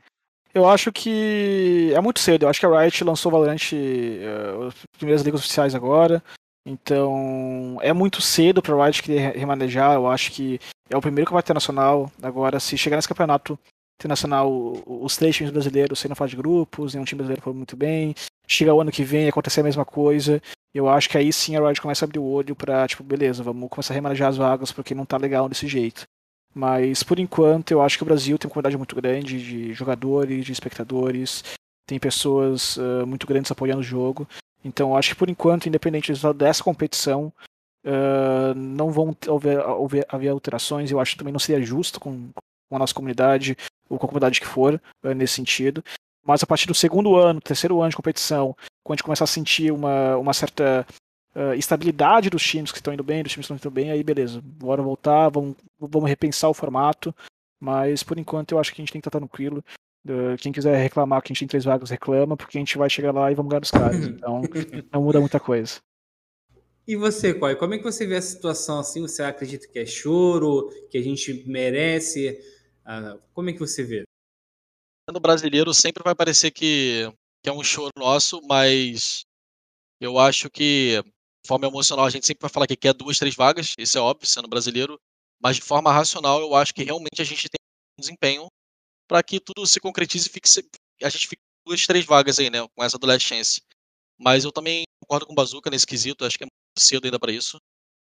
Eu acho que é muito cedo. Eu acho que a Riot lançou o Valorant uh, as primeiras ligas oficiais agora. Então é muito cedo para a Riot querer remanejar. Eu acho que é o primeiro campeonato internacional. Agora, se chegar nesse campeonato internacional, os três times brasileiros saíram fase de grupos, nenhum time brasileiro foi muito bem. Chega o ano que vem acontecer a mesma coisa. Eu acho que aí sim a Riot começa a abrir o olho pra, tipo, beleza, vamos começar a remanejar as vagas porque não tá legal desse jeito. Mas por enquanto eu acho que o Brasil tem uma comunidade muito grande de jogadores, de espectadores, tem pessoas uh, muito grandes apoiando o jogo. Então eu acho que por enquanto, independente dessa competição, uh, não vão haver, haver, haver, alterações. Eu acho que também não seria justo com, com a nossa comunidade, ou com a comunidade que for, uh, nesse sentido. Mas a partir do segundo ano, terceiro ano de competição, quando a gente começar a sentir uma, uma certa uh, estabilidade dos times que estão indo bem, dos times que estão indo bem, aí beleza, bora voltar, vamos, vamos repensar o formato. Mas por enquanto eu acho que a gente tem que estar tranquilo. Quem quiser reclamar que a gente tem três vagas, reclama, porque a gente vai chegar lá e vamos ganhar os caras. Então não muda muita coisa. E você, Coy, como é que você vê a situação assim? Você acredita que é choro, que a gente merece? Uh, como é que você vê? No brasileiro sempre vai parecer que, que é um choro nosso, mas eu acho que de forma emocional a gente sempre vai falar que quer duas, três vagas, isso é óbvio, sendo brasileiro, mas de forma racional eu acho que realmente a gente tem um desempenho para que tudo se concretize e a gente fique duas, três vagas aí, né, com essa do Last Chance. Mas eu também concordo com o Bazuca nesse quesito, acho que é cedo ainda para isso.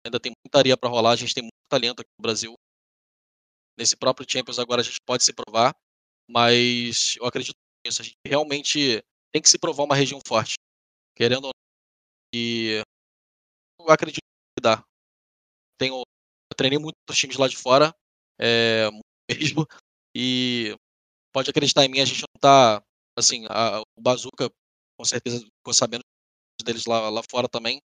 Ainda tem muita areia para rolar, a gente tem muito talento aqui no Brasil. Nesse próprio Champions agora a gente pode se provar, mas eu acredito nisso, a gente realmente tem que se provar uma região forte. Querendo ou não, e eu acredito que dá. Tenho, eu treinei muitos times lá de fora, é, mesmo, e pode acreditar em mim, a gente não tá, assim, a, o Bazooka com certeza ficou sabendo deles lá, lá fora também,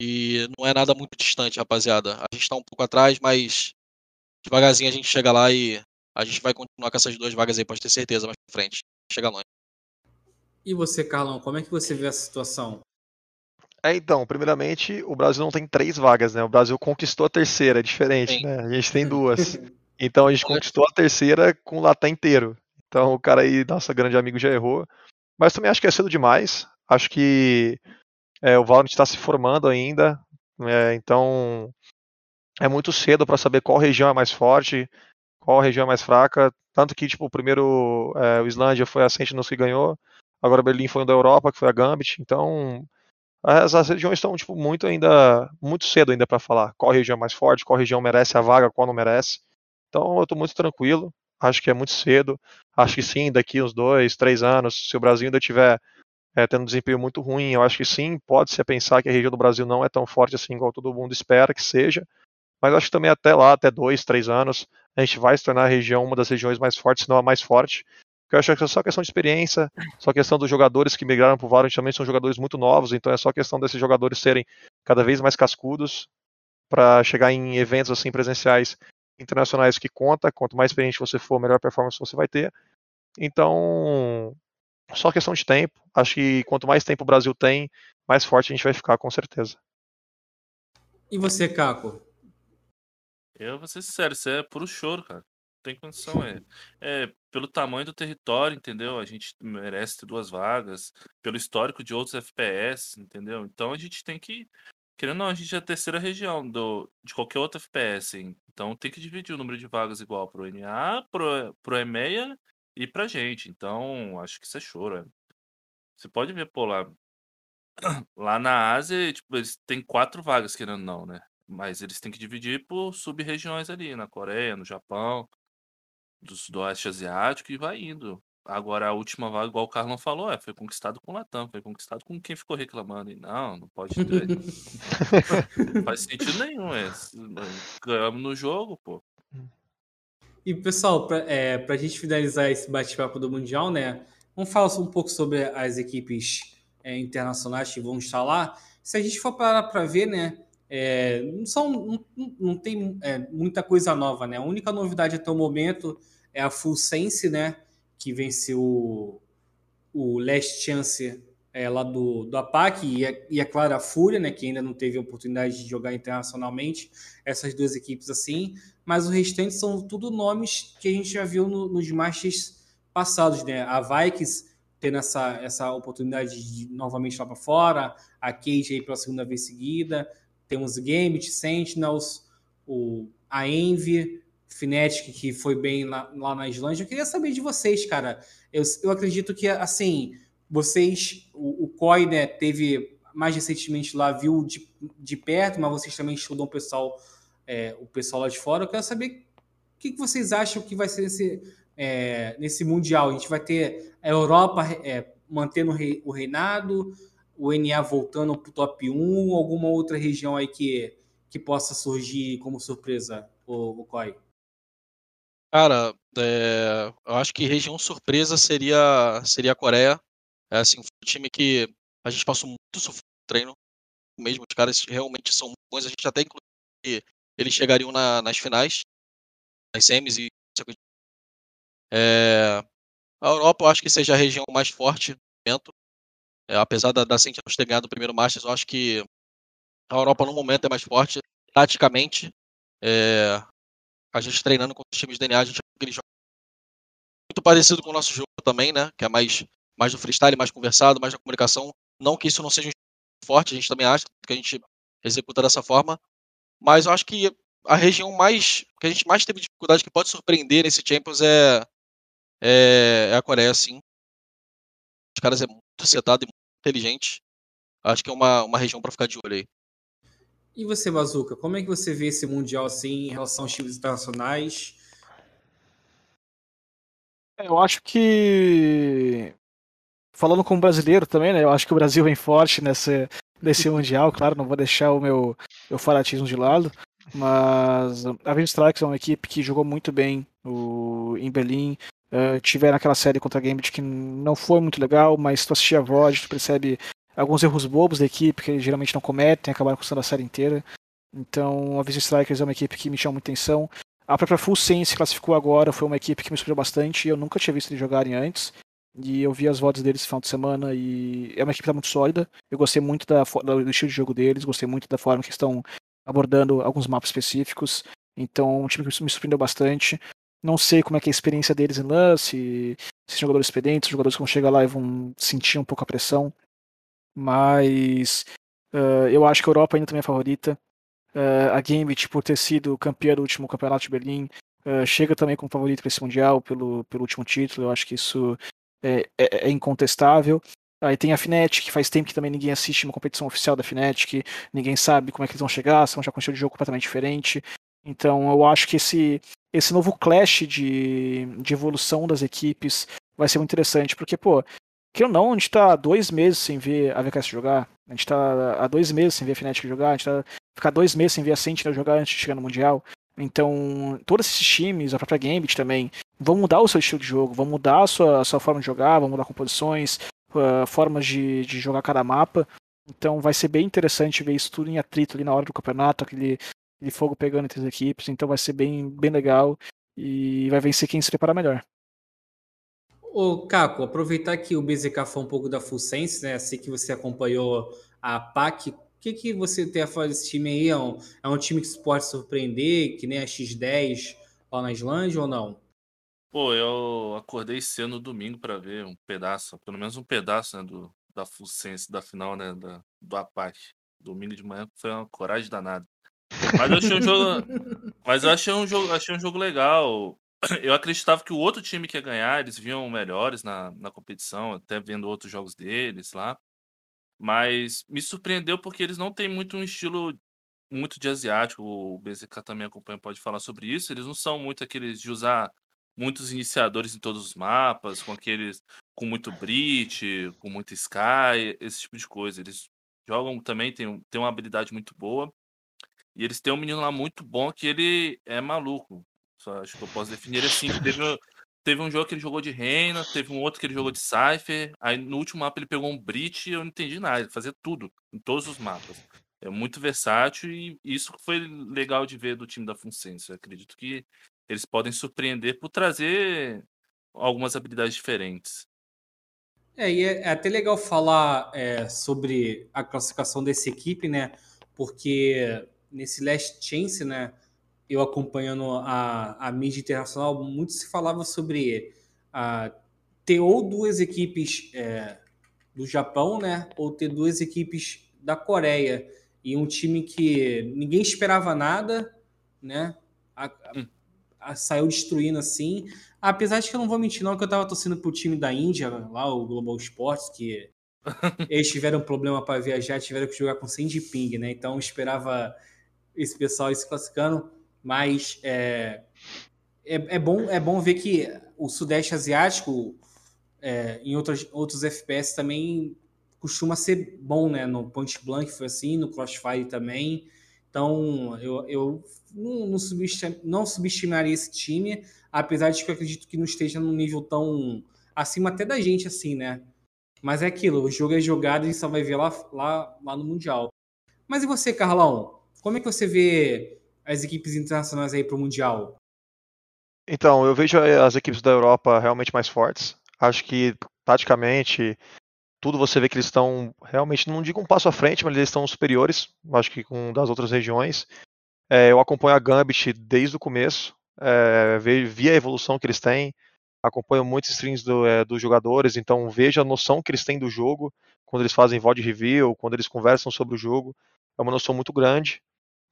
e não é nada muito distante, rapaziada. A gente tá um pouco atrás, mas devagarzinho a gente chega lá e a gente vai continuar com essas duas vagas aí, pode ter certeza, mais pra frente. Chega longe. E você, Carlão, como é que você vê essa situação? É, então, primeiramente, o Brasil não tem três vagas, né? O Brasil conquistou a terceira, é diferente, Sim. né? A gente tem duas. Então a gente conquistou a terceira com o Latam inteiro. Então o cara aí, nosso grande amigo, já errou. Mas também acho que é cedo demais. Acho que é, o Valorant está se formando ainda. É, então é muito cedo para saber qual região é mais forte, qual região é mais fraca. Tanto que, tipo, o primeiro, é, o Islândia foi a Sentinels que ganhou. Agora Berlim foi o da Europa, que foi a Gambit. Então as, as regiões estão tipo, muito ainda muito cedo ainda para falar qual região é mais forte, qual região merece a vaga, qual não merece. Então eu estou muito tranquilo. Acho que é muito cedo. Acho que sim, daqui uns dois, três anos, se o Brasil ainda tiver é, tendo um desempenho muito ruim, eu acho que sim, pode-se pensar que a região do Brasil não é tão forte assim igual todo mundo espera que seja. Mas acho que também até lá, até dois, três anos, a gente vai se tornar a região uma das regiões mais fortes, se não a mais forte. Eu acho que é só questão de experiência, só questão dos jogadores que migraram para o Valorant também são jogadores muito novos, então é só questão desses jogadores serem cada vez mais cascudos para chegar em eventos assim presenciais internacionais que conta, quanto mais experiente você for, melhor performance você vai ter. Então, só questão de tempo. Acho que quanto mais tempo o Brasil tem, mais forte a gente vai ficar, com certeza. E você, Caco? Eu vou ser sincero, isso é puro choro, cara tem condição. É, é pelo tamanho do território, entendeu? A gente merece ter duas vagas, pelo histórico de outros FPS, entendeu? Então a gente tem que. Querendo ou não, a gente é a terceira região do, de qualquer outro FPS. Hein? Então tem que dividir o número de vagas igual pro NA, pro, pro EMEA e pra gente. Então, acho que isso é choro. É. Você pode ver, pô, lá, lá na Ásia, tipo, eles têm quatro vagas, querendo ou não, né? Mas eles têm que dividir por sub-regiões ali, na Coreia, no Japão do Sudoeste Asiático e vai indo. Agora, a última vaga, igual o Carlão falou, é, foi conquistado com o Latam, foi conquistado com quem ficou reclamando. E não, não pode ter. não faz sentido nenhum. É. Ganhamos no jogo, pô. E, pessoal, para é, a gente finalizar esse bate-papo do Mundial, né? Vamos falar um pouco sobre as equipes é, internacionais que vão estar lá. Se a gente for parar para ver, né? É, não, são, não, não tem é, muita coisa nova, né? A única novidade até o momento é a Full Sense, né? Que venceu o, o Last Chance é, lá do, do APAC e, a, e, a claro, a Fúria, né, que ainda não teve a oportunidade de jogar internacionalmente, essas duas equipes assim, mas o restante são tudo nomes que a gente já viu no, nos Masters passados, né? A Vikings tendo essa, essa oportunidade de novamente lá para fora, a Cage aí pela segunda vez seguida, temos Gambit, Sentinels, o, a Envy, Fnatic, que foi bem lá, lá na Islândia. Eu queria saber de vocês, cara. Eu, eu acredito que, assim, vocês, o, o COI, né, teve mais recentemente lá, viu de, de perto, mas vocês também estudam o pessoal, é, o pessoal lá de fora. Eu quero saber o que, que vocês acham que vai ser esse, é, nesse Mundial. A gente vai ter a Europa é, mantendo o reinado, o NA voltando para o top 1, alguma outra região aí que, que possa surgir como surpresa, o, o COI? Cara, é, eu acho que região surpresa seria, seria a Coreia. É assim, um time que a gente passou muito sofrendo no treino. Mesmo os caras realmente são bons. A gente até inclusive eles chegariam na, nas finais, nas semis e é, a Europa eu acho que seja a região mais forte no momento. É, apesar da, da Sentinels ter ganhado o primeiro Masters, eu acho que a Europa no momento é mais forte. Taticamente, é, a gente treinando com os times de DNA, a gente aquele jogo muito parecido com o nosso jogo também, né? Que é mais, mais do freestyle, mais conversado, mais da comunicação. Não que isso não seja forte, a gente também acha que a gente executa dessa forma. Mas eu acho que a região mais que a gente mais teve dificuldade que pode surpreender nesse Champions é é, é a Coreia, sim. Os caras é muito setado e muito inteligente. Acho que é uma, uma região para ficar de olho aí. E você, Bazuca, como é que você vê esse Mundial assim em relação aos times internacionais? É, eu acho que. Falando como brasileiro também, né? Eu acho que o Brasil vem forte nessa, nesse Mundial, claro, não vou deixar o meu, meu fanatismo de lado. Mas a Vision Strikes é uma equipe que jogou muito bem o, em Berlim, Uh, tiveram aquela série contra a Gambit que não foi muito legal, mas tu assistir a voz, tu percebe alguns erros bobos da equipe que eles geralmente não cometem, acabaram custando a série inteira. Então, a Vision Strikers é uma equipe que me chama muita atenção. A própria Full Sense classificou agora, foi uma equipe que me surpreendeu bastante. Eu nunca tinha visto eles jogarem antes. E eu vi as votos deles no final de semana e é uma equipe que tá muito sólida. Eu gostei muito da, do estilo de jogo deles, gostei muito da forma que estão abordando alguns mapas específicos. Então, um time que me surpreendeu bastante. Não sei como é, é a experiência deles em lance, se são jogadores experientes, jogadores que vão chegar lá e vão sentir um pouco a pressão. Mas uh, eu acho que a Europa ainda também é favorita. Uh, a Gambit, por ter sido campeã do último campeonato de Berlim, uh, chega também como favorito para esse Mundial pelo, pelo último título. Eu acho que isso é, é, é, incontestável. Aí tem a Fnatic, que faz tempo que também ninguém assiste uma competição oficial da Fnatic, ninguém sabe como é que eles vão chegar, são já com um de jogo completamente diferente. Então eu acho que esse, esse novo clash de, de evolução das equipes vai ser muito interessante, porque, pô, que ou não, a gente tá há dois meses sem ver a VKS jogar, a gente tá há dois meses sem ver a Fnatic jogar, a gente tá ficar dois meses sem ver a Sentinel jogar antes de chegar no Mundial. Então, todos esses times, a própria Gambit também, vão mudar o seu estilo de jogo, vão mudar a sua, a sua forma de jogar, vão mudar composições, uh, formas de, de jogar cada mapa. Então vai ser bem interessante ver isso tudo em atrito ali na hora do campeonato, aquele de fogo pegando entre as equipes, então vai ser bem, bem legal e vai vencer quem se prepara melhor. Ô, Caco, aproveitar que o BZK foi um pouco da Full Sense, né? Sei que você acompanhou a PAC. O que, que você tem a falar desse time aí? É um, é um time que se pode surpreender, que nem a X10 lá na Islândia ou não? Pô, eu acordei cedo no domingo para ver um pedaço, pelo menos um pedaço, né, do, da Full Sense, da final, né, da, do APAC. Domingo de manhã foi uma coragem danada. Mas eu achei um jogo. Mas eu achei um jogo, achei um jogo legal. Eu acreditava que o outro time que ia ganhar, eles vinham melhores na, na competição, até vendo outros jogos deles lá. Mas me surpreendeu porque eles não têm muito um estilo muito de asiático. O BZK também acompanha, pode falar sobre isso. Eles não são muito aqueles de usar muitos iniciadores em todos os mapas, com aqueles com muito Brit, com muito Sky, esse tipo de coisa. Eles jogam também, tem, tem uma habilidade muito boa. E eles têm um menino lá muito bom que ele é maluco. Só acho que eu posso definir assim. Teve, teve um jogo que ele jogou de Reina, teve um outro que ele jogou de Cypher. Aí no último mapa ele pegou um Brit e eu não entendi nada. Ele fazia tudo, em todos os mapas. É muito versátil e isso foi legal de ver do time da Funsense. Eu acredito que eles podem surpreender por trazer algumas habilidades diferentes. É, e é, é até legal falar é, sobre a classificação dessa equipe, né? Porque nesse Last Chance, né? Eu acompanhando a, a mídia internacional, muito se falava sobre a, ter ou duas equipes é, do Japão, né? Ou ter duas equipes da Coreia. E um time que ninguém esperava nada, né? A, a, a, saiu destruindo assim. Apesar de que eu não vou mentir, não, que eu tava torcendo pro time da Índia, lá, o Global Sports, que eles tiveram problema para viajar, tiveram que jogar com 100 de ping, né? Então eu esperava esse pessoal se classificando, mas é, é, é, bom, é bom ver que o Sudeste Asiático, é, em outros, outros FPS também costuma ser bom, né? No Point Blank foi assim, no Crossfire também. Então, eu, eu não, não, não subestimaria esse time, apesar de que eu acredito que não esteja num nível tão acima até da gente, assim, né? Mas é aquilo, o jogo é jogado e só vai ver lá, lá, lá no Mundial. Mas e você, Carlão? Como é que você vê as equipes internacionais aí para o Mundial? Então, eu vejo as equipes da Europa realmente mais fortes. Acho que, taticamente, tudo você vê que eles estão realmente, não digo um passo à frente, mas eles estão superiores, acho que com das outras regiões. É, eu acompanho a Gambit desde o começo, é, vi a evolução que eles têm, acompanho muitos streams do, é, dos jogadores, então vejo a noção que eles têm do jogo, quando eles fazem VOD review, quando eles conversam sobre o jogo, é uma noção muito grande.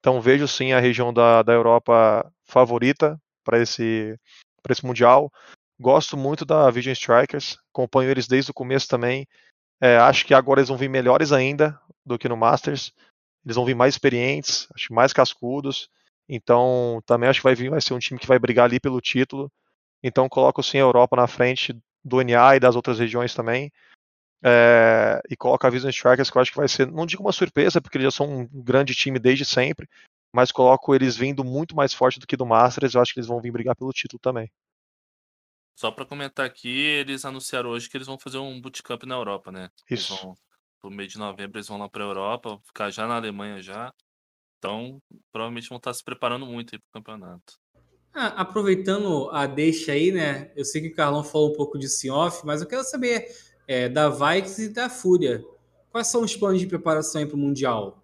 Então vejo sim a região da, da Europa favorita para esse, esse Mundial. Gosto muito da Vision Strikers, acompanho eles desde o começo também. É, acho que agora eles vão vir melhores ainda do que no Masters. Eles vão vir mais experientes, acho mais cascudos. Então, também acho que vai vir, vai ser um time que vai brigar ali pelo título. Então, coloco sim a Europa na frente do NA e das outras regiões também. É, e coloco a Vision Strikers, que eu acho que vai ser, não digo uma surpresa, porque eles já são um grande time desde sempre, mas coloco eles vindo muito mais forte do que do Masters. Eu acho que eles vão vir brigar pelo título também. Só para comentar aqui, eles anunciaram hoje que eles vão fazer um bootcamp na Europa, né? Isso. Eles vão, no mês de novembro eles vão lá para a Europa, ficar já na Alemanha já. Então, provavelmente vão estar se preparando muito para o campeonato. Ah, aproveitando a deixa aí, né? Eu sei que o Carlão falou um pouco de off, mas eu quero saber é, da Vikings e da Fúria. Quais são os planos de preparação para o Mundial?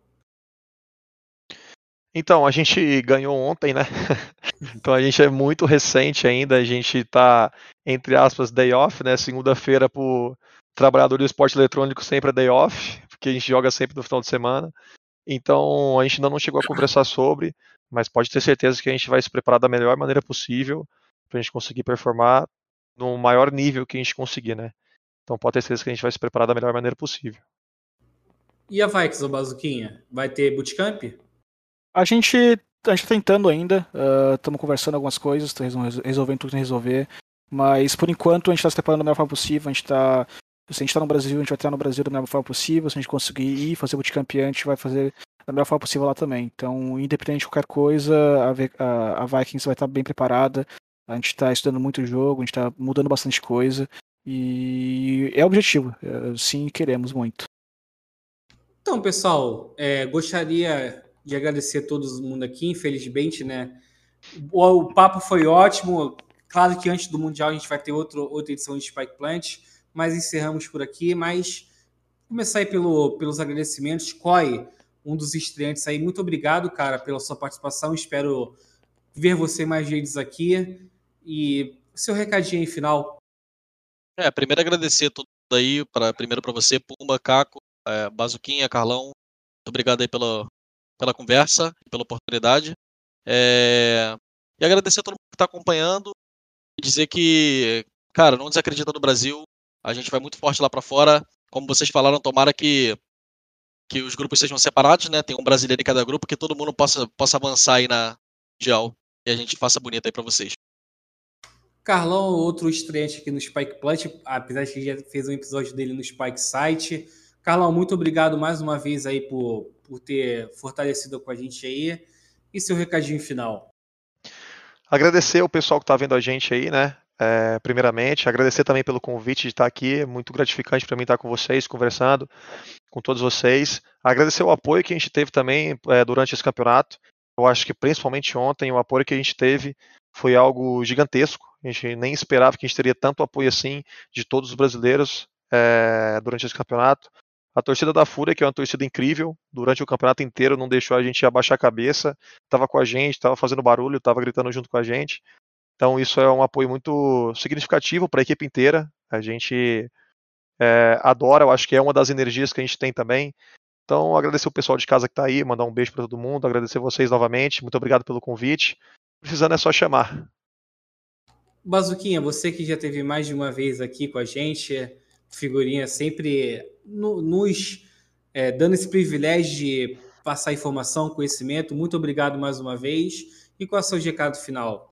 Então, a gente ganhou ontem, né? então a gente é muito recente ainda, a gente está, entre aspas, day off, né? Segunda-feira para o trabalhador do esporte eletrônico sempre é day off, porque a gente joga sempre no final de semana. Então a gente ainda não chegou a conversar sobre, mas pode ter certeza que a gente vai se preparar da melhor maneira possível para a gente conseguir performar no maior nível que a gente conseguir, né? Então pode ter certeza que a gente vai se preparar da melhor maneira possível. E a Vikes, o Bazuquinha? Vai ter bootcamp? A gente a gente tá tentando ainda, estamos uh, conversando algumas coisas, tá resolvendo tudo que tem que resolver, mas por enquanto a gente está se preparando da melhor forma possível, a gente está se a gente está no Brasil, a gente vai estar no Brasil da melhor forma possível, se a gente conseguir ir fazer bootcamp a gente vai fazer da melhor forma possível lá também. Então, independente de qualquer coisa, a, a, a Vikings vai estar bem preparada, a gente está estudando muito o jogo, a gente está mudando bastante coisa, e é objetivo, é, sim, queremos muito. Então, pessoal, é, gostaria de agradecer a todo mundo aqui, infelizmente, né? O, o, papo foi ótimo. Claro que antes do Mundial a gente vai ter outro, outra edição de Spike Plant, mas encerramos por aqui. Mas começar aí pelo, pelos agradecimentos. Coy, um dos estreantes aí, muito obrigado, cara, pela sua participação. Espero ver você mais vezes aqui. E seu recadinho aí final. É, primeiro agradecer tudo aí, pra, primeiro para você, Pumba, Caco, é, Bazuquinha, Carlão. Muito obrigado aí pela, pela conversa, pela oportunidade. É... E agradecer a todo mundo que está acompanhando e dizer que, cara, não desacredita no Brasil. A gente vai muito forte lá para fora. Como vocês falaram, tomara que, que os grupos sejam separados, né? Tem um brasileiro em cada grupo, que todo mundo possa, possa avançar aí na Mundial e a gente faça bonito aí para vocês. Carlão, outro estreante aqui no Spike Plant, apesar de que já fez um episódio dele no Spike Site. Carlão, muito obrigado mais uma vez aí por, por ter fortalecido com a gente aí. E seu recadinho final? Agradecer o pessoal que está vendo a gente aí, né? É, primeiramente, agradecer também pelo convite de estar aqui, muito gratificante para mim estar com vocês, conversando com todos vocês. Agradecer o apoio que a gente teve também é, durante esse campeonato. Eu acho que principalmente ontem, o apoio que a gente teve foi algo gigantesco. A gente nem esperava que a gente teria tanto apoio assim de todos os brasileiros. é, durante esse campeonato. A torcida da Fúria, que é uma torcida incrível, durante o campeonato inteiro não deixou a gente abaixar a cabeça, estava com a gente, estava fazendo barulho, estava gritando junto com a gente. Então isso é um apoio muito significativo para a equipe inteira. A gente é, adora, eu acho que é uma das energias que a gente tem também. Então agradecer o pessoal de casa que está aí, mandar um beijo para todo mundo, agradecer vocês novamente, muito obrigado pelo convite. Precisando é só chamar. Bazuquinha, você que já teve mais de uma vez aqui com a gente, figurinha sempre no, nos é, dando esse privilégio de passar informação, conhecimento. Muito obrigado mais uma vez. E qual é o seu recado final?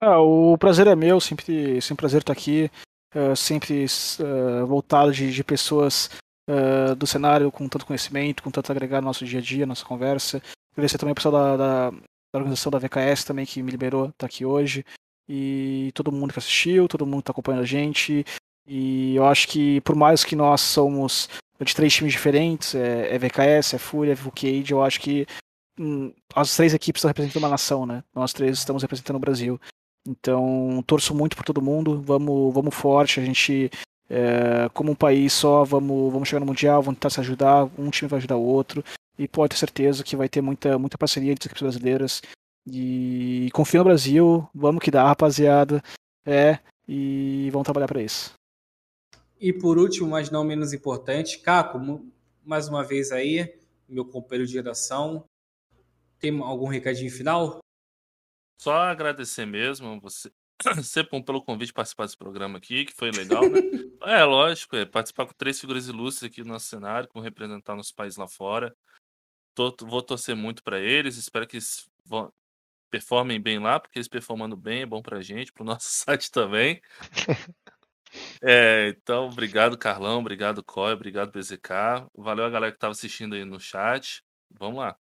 Ah, o prazer é meu, sempre, sempre prazer estar aqui, uh, sempre uh, voltado de, de pessoas uh, do cenário com tanto conhecimento, com tanto agregar no nosso dia a dia, nossa conversa. Agradecer também o pessoal da, da, da organização da VKS também que me liberou estar aqui hoje e todo mundo que assistiu, todo mundo que está acompanhando a gente. E eu acho que por mais que nós somos de três times diferentes, é, é VKS, é Fúria, é Vucade, eu acho que hum, as três equipes estão representando uma nação, né? Nós três estamos representando o Brasil. Então, torço muito por todo mundo, vamos, vamos forte, a gente, é, como um país só, vamos, vamos chegar no Mundial, vamos tentar se ajudar, um time vai ajudar o outro, e pode ter certeza que vai ter muita, muita parceria entre as equipes brasileiras, e confio no Brasil, vamos que dá, rapaziada. É, e vamos trabalhar para isso. E por último, mas não menos importante, Caco, mais uma vez aí, meu companheiro de geração. Tem algum recadinho final? Só agradecer mesmo você, Cepom, pelo convite de participar desse programa aqui, que foi legal, né? é, lógico, é, participar com três figuras ilustres aqui no nosso cenário, com representar nosso país lá fora. Tô, vou torcer muito para eles, espero que vão, performem bem lá, porque eles performando bem é bom pra gente, pro nosso site também. É, então, obrigado, Carlão, obrigado, Coy, obrigado, BZK. Valeu a galera que estava assistindo aí no chat. Vamos lá.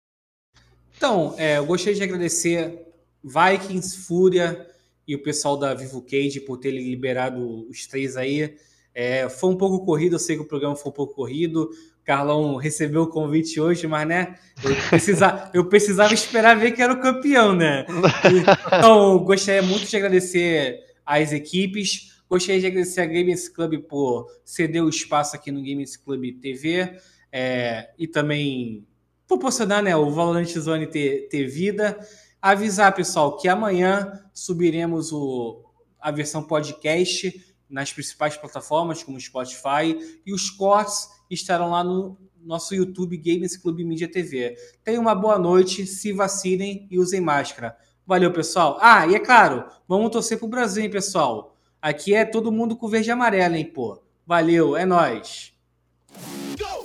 Então, é, eu gostaria de agradecer Vikings, Fúria e o pessoal da Vivo Cage por terem liberado os três aí. É, foi um pouco corrido, eu sei que o programa foi um pouco corrido. Carlão recebeu o convite hoje, mas né, eu, precisa, eu precisava esperar ver que era o campeão, né? Então, gostaria muito de agradecer às equipes. Gostaria de agradecer a Games Club por ceder o espaço aqui no Games Club TV é, e também proporcionar né, o Valorant Zone ter, ter vida. Avisar, pessoal, que amanhã subiremos o, a versão podcast nas principais plataformas, como Spotify, e os cortes estarão lá no nosso YouTube Games Club Mídia TV. Tenham uma boa noite, se vacinem e usem máscara. Valeu, pessoal. Ah, e é claro, vamos torcer pro Brasil, hein, pessoal. Aqui é todo mundo com verde e amarelo, hein, pô. Valeu, é nóis. Go!